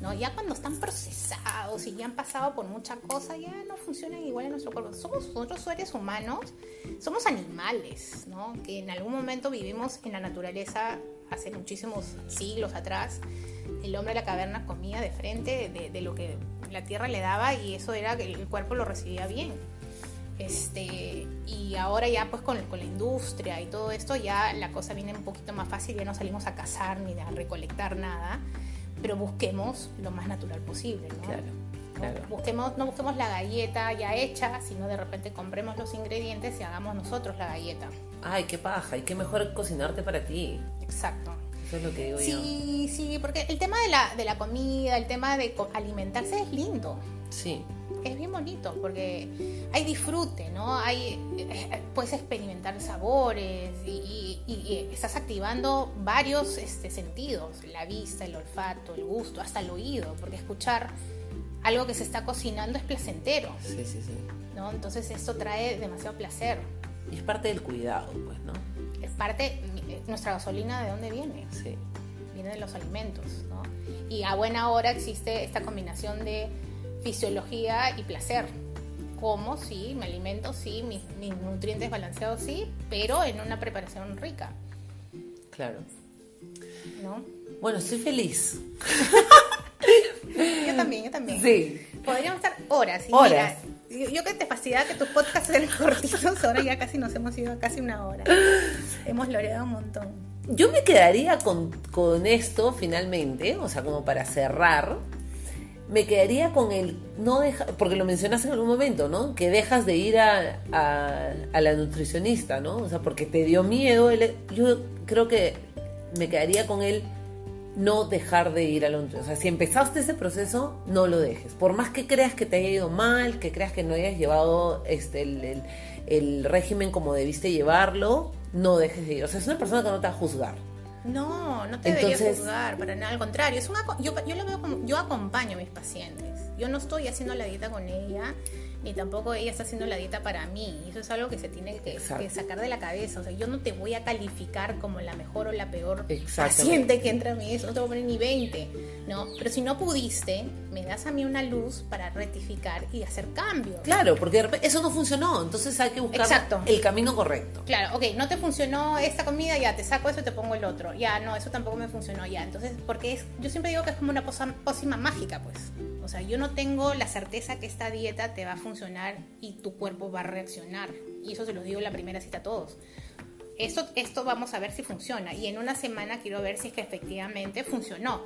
¿no? Ya cuando están procesados y ya han pasado por mucha cosa, ya no funcionan igual en nuestro cuerpo. Somos nosotros seres humanos, somos animales, ¿no? Que en algún momento vivimos en la naturaleza hace muchísimos siglos atrás. El hombre de la caverna comía de frente de, de lo que la tierra le daba y eso era que el cuerpo lo recibía bien. Este, y ahora ya pues con, con la industria y todo esto ya la cosa viene un poquito más fácil, ya no salimos a cazar ni a recolectar nada, pero busquemos lo más natural posible, ¿no? Claro, ¿no? claro. Busquemos, no busquemos la galleta ya hecha, sino de repente compremos los ingredientes y hagamos nosotros la galleta. Ay, qué paja, y qué mejor cocinarte para ti. Exacto. Eso es lo que digo yo. Sí, sí, porque el tema de la, de la comida, el tema de alimentarse es lindo. Sí, es bien bonito porque hay disfrute, ¿no? Hay, eh, puedes experimentar sabores y, y- y- estás activando varios este, sentidos, la vista, el olfato, el gusto, hasta el oído, porque escuchar algo que se está cocinando es placentero, sí, sí, sí. ¿no? Entonces esto trae demasiado placer. Y es parte del cuidado, pues, ¿no? Es parte, eh, nuestra gasolina, ¿de dónde viene? Sí. viene de los alimentos, ¿no? Y a buena hora existe esta combinación de fisiología y placer. Como, sí, me alimento, sí, mis, mis nutrientes balanceados, sí, pero en una preparación rica, Claro. ¿no? Bueno, estoy feliz. Yo también, yo también. Sí. Podríamos estar horas. Y Horas. mira, yo, yo que te fastidiaba que tus podcasts eran cortitos, ahora ya casi nos hemos ido a casi una hora. Hemos loreado un montón. Yo me quedaría con, con esto finalmente, o sea, como para cerrar. Me quedaría con el no deja, porque lo mencionaste en algún momento, ¿no? Que dejas de ir a, a, la nutricionista, ¿no? O sea, porque te dio miedo. yo creo que me quedaría con el no dejar de ir a la nutricionista. O sea, si empezaste ese proceso, no lo dejes. Por más que creas que te haya ido mal, que creas que no hayas llevado este, el- el régimen como debiste llevarlo, no dejes de ir. O sea, es una persona que no te va a juzgar. No, no te debería Entonces- juzgar, para nada, al contrario. Es una, yo, yo lo veo como, yo acompaño a mis pacientes. Yo no estoy haciendo la dieta con ella, ni tampoco ella está haciendo la dieta para mí. Eso es algo que se tiene que, sacar de la cabeza. O sea, yo no te voy a calificar como la mejor o la peor paciente que entra a mí. Eso no te voy a poner ni 20, ¿no? Pero si no pudiste, me das a mí una luz para rectificar y hacer cambios. Claro, porque eso no funcionó. Entonces hay que buscar el camino correcto. Claro, ok, no te funcionó esta comida, ya te saco eso y te pongo el otro. Ya, no, eso tampoco me funcionó, ya. Entonces, porque es, yo siempre digo que es como una pócima mágica, pues. O sea, yo no tengo la certeza que esta dieta te va a funcionar y tu cuerpo va a reaccionar. Y eso se lo digo en la primera cita a todos. Esto, esto vamos a ver si funciona. Y en una semana quiero ver si es que efectivamente funcionó.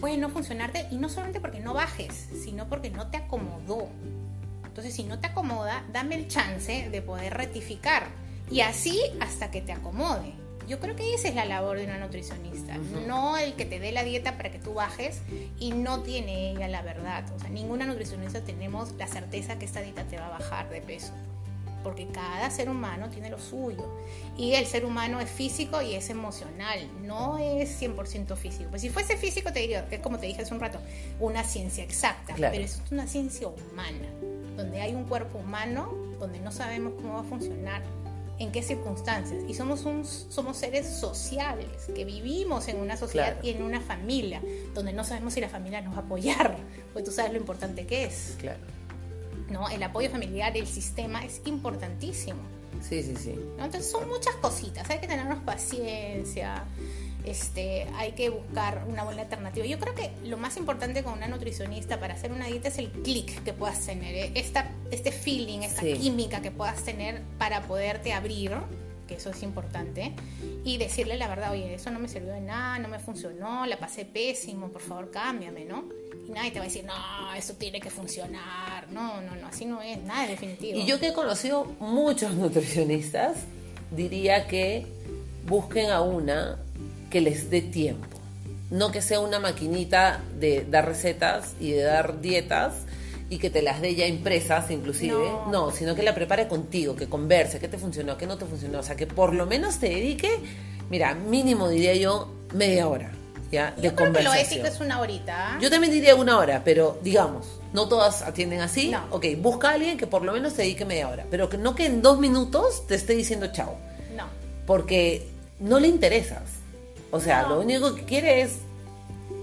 Puede no funcionarte y no solamente porque no bajes, sino porque no te acomodó. Entonces, si no te acomoda, dame el chance de poder rectificar. Y así hasta que te acomode. Yo creo que esa es la labor de una nutricionista, no el que te dé la dieta para que tú bajes y no tiene ella la verdad. O sea, ninguna nutricionista tenemos la certeza que esta dieta te va a bajar de peso, porque cada ser humano tiene lo suyo. Y el ser humano es físico y es emocional, no es 100% físico. Pues si fuese físico te diría, es como te dije hace un rato, una ciencia exacta, pero es una ciencia humana, donde hay un cuerpo humano, donde no sabemos cómo va a funcionar en qué circunstancias. Y somos, un, somos seres sociables, que vivimos en una sociedad y en una familia, donde no sabemos si la familia nos va a apoyar, pues tú sabes lo importante que es. Claro. ¿no? El apoyo familiar, el sistema es importantísimo. Sí, sí, sí. Entonces son muchas cositas, hay que tenernos paciencia, este, hay que buscar una buena alternativa. Yo creo que lo más importante con una nutricionista para hacer una dieta es el clic que puedas tener, ¿eh? esta, este feeling, esta química que puedas tener para poderte abrir, que eso es importante, y decirle la verdad, oye, eso no me sirvió de nada, no me funcionó, la pasé pésimo, por favor cámbiame, ¿no? Y nadie te va a decir, no, eso tiene que funcionar, no, no, no, así no es, nada es definitivo. Y yo que he conocido muchos nutricionistas, diría que busquen a una que les dé tiempo. No que sea una maquinita de dar recetas y de dar dietas y que te las dé ya impresas inclusive. No. sino que la prepare contigo, que converse, qué te funcionó, qué no te funcionó. O sea, que por lo menos te dedique, mira, mínimo diría yo media hora. ¿ya? de creo que lo ético es una horita. Yo también diría una hora, pero digamos, no todas atienden así. No. Ok, busca a alguien que por lo menos te dedique media hora, pero que no que en dos minutos te esté diciendo chao. No. Porque no le interesas. O sea, lo único que quiere es,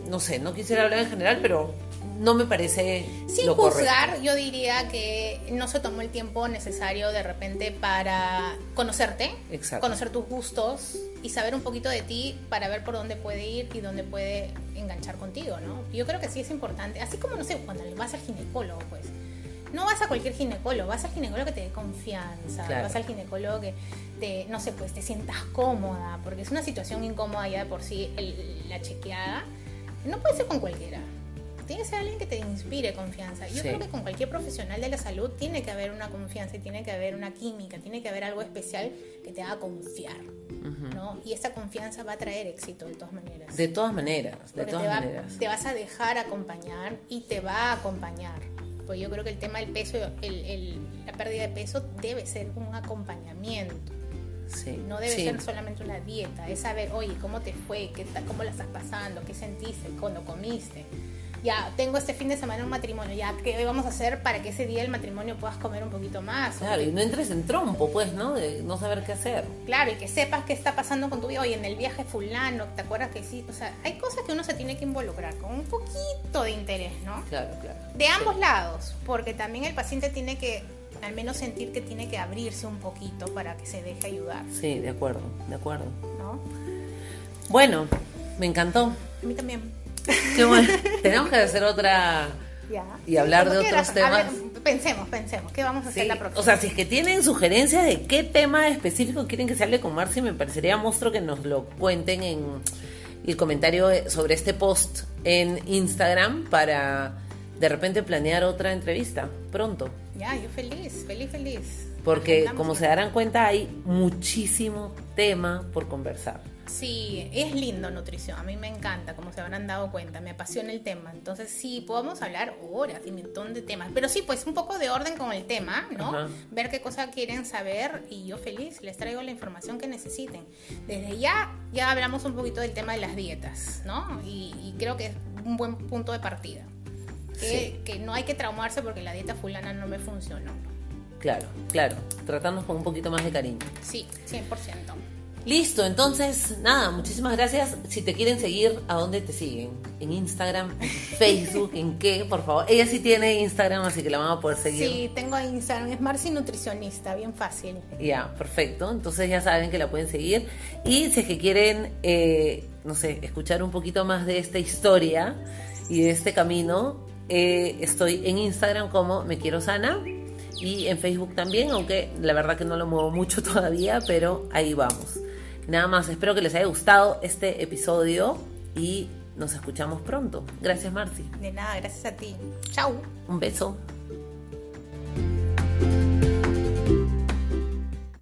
no sé, no quisiera hablar en general, pero no me parece. Sin juzgar, yo diría que no se tomó el tiempo necesario de repente para conocerte, conocer tus gustos y saber un poquito de ti para ver por dónde puede ir y dónde puede enganchar contigo, ¿no? Yo creo que sí es importante, así como, no sé, cuando le vas al ginecólogo, pues no vas a cualquier ginecólogo, vas al ginecólogo que te dé confianza, vas al ginecólogo que te, no sé, pues te sientas cómoda, porque es una situación incómoda ya de por sí la chequeada. No puede ser con cualquiera. Tiene que ser alguien que te inspire confianza. Yo creo que con cualquier profesional de la salud tiene que haber una confianza y tiene que haber una química, tiene que haber algo especial que te haga confiar. ¿no? Y esa confianza va a traer éxito de todas maneras. De todas maneras, de todas te maneras. Te vas a dejar acompañar y te va a acompañar. Pues yo creo que el tema del peso, el, la pérdida de peso debe ser un acompañamiento. Sí, no debe ser solamente una dieta, es saber, oye, ¿cómo te fue? ¿Qué, ¿Cómo la estás pasando? ¿Qué sentiste cuando comiste? Ya tengo este fin de semana un matrimonio, ya qué vamos a hacer para que ese día del matrimonio puedas comer un poquito más. Claro, y no entres en trompo, pues, ¿no? De no saber qué hacer. Claro, y que sepas qué está pasando con tu vida. Oye, en el viaje fulano, ¿te acuerdas que sí? O sea, hay cosas que uno se tiene que involucrar con un poquito de interés, ¿no? Claro, claro. De ambos lados, porque también el paciente tiene que al menos sentir que tiene que abrirse un poquito para que se deje ayudar. Sí, de acuerdo, de acuerdo. ¿No? Bueno, me encantó. A mí también. Qué bueno. Tenemos que hacer otra y hablar de otros temas. pensemos, pensemos, ¿qué vamos a hacer la próxima? O sea, si es que tienen sugerencias de qué tema específico quieren que se hable con Marci, me parecería monstruo que nos lo cuenten en el comentario sobre este post en Instagram para de repente planear otra entrevista pronto. Ya, yo feliz, feliz, feliz. Porque como se darán cuenta hay muchísimo tema por conversar. Sí, es lindo nutrición, a mí me encanta, como se habrán dado cuenta, me apasiona el tema. Entonces sí, podemos hablar horas y un montón de temas, pero sí, pues un poco de orden con el tema, ¿no? Ver qué cosa quieren saber y yo feliz, les traigo la información que necesiten. Desde ya, ya hablamos un poquito del tema de las dietas, ¿no? Y, y creo que es un buen punto de partida. que, que no hay que traumarse porque la dieta fulana no me funcionó. Claro, claro. Tratarnos con un poquito más de cariño. Sí, 100%. Listo, entonces, nada, muchísimas gracias. Si te quieren seguir, ¿a dónde te siguen? ¿En Instagram? ¿En Facebook? ¿En qué? Por favor. Ella sí tiene Instagram, así que la van a poder seguir. Sí, tengo Instagram, es Marci Nutricionista, bien fácil. Ya, perfecto. Entonces ya saben que la pueden seguir. Y si es que quieren, eh, no sé, escuchar un poquito más de esta historia y de este camino, eh, estoy en Instagram como Me Quiero Sana y en Facebook también, aunque la verdad que no lo muevo mucho todavía, pero ahí vamos. Nada más, espero que les haya gustado este episodio y nos escuchamos pronto. Gracias, Marci. De nada, gracias a ti. Chau. Un beso.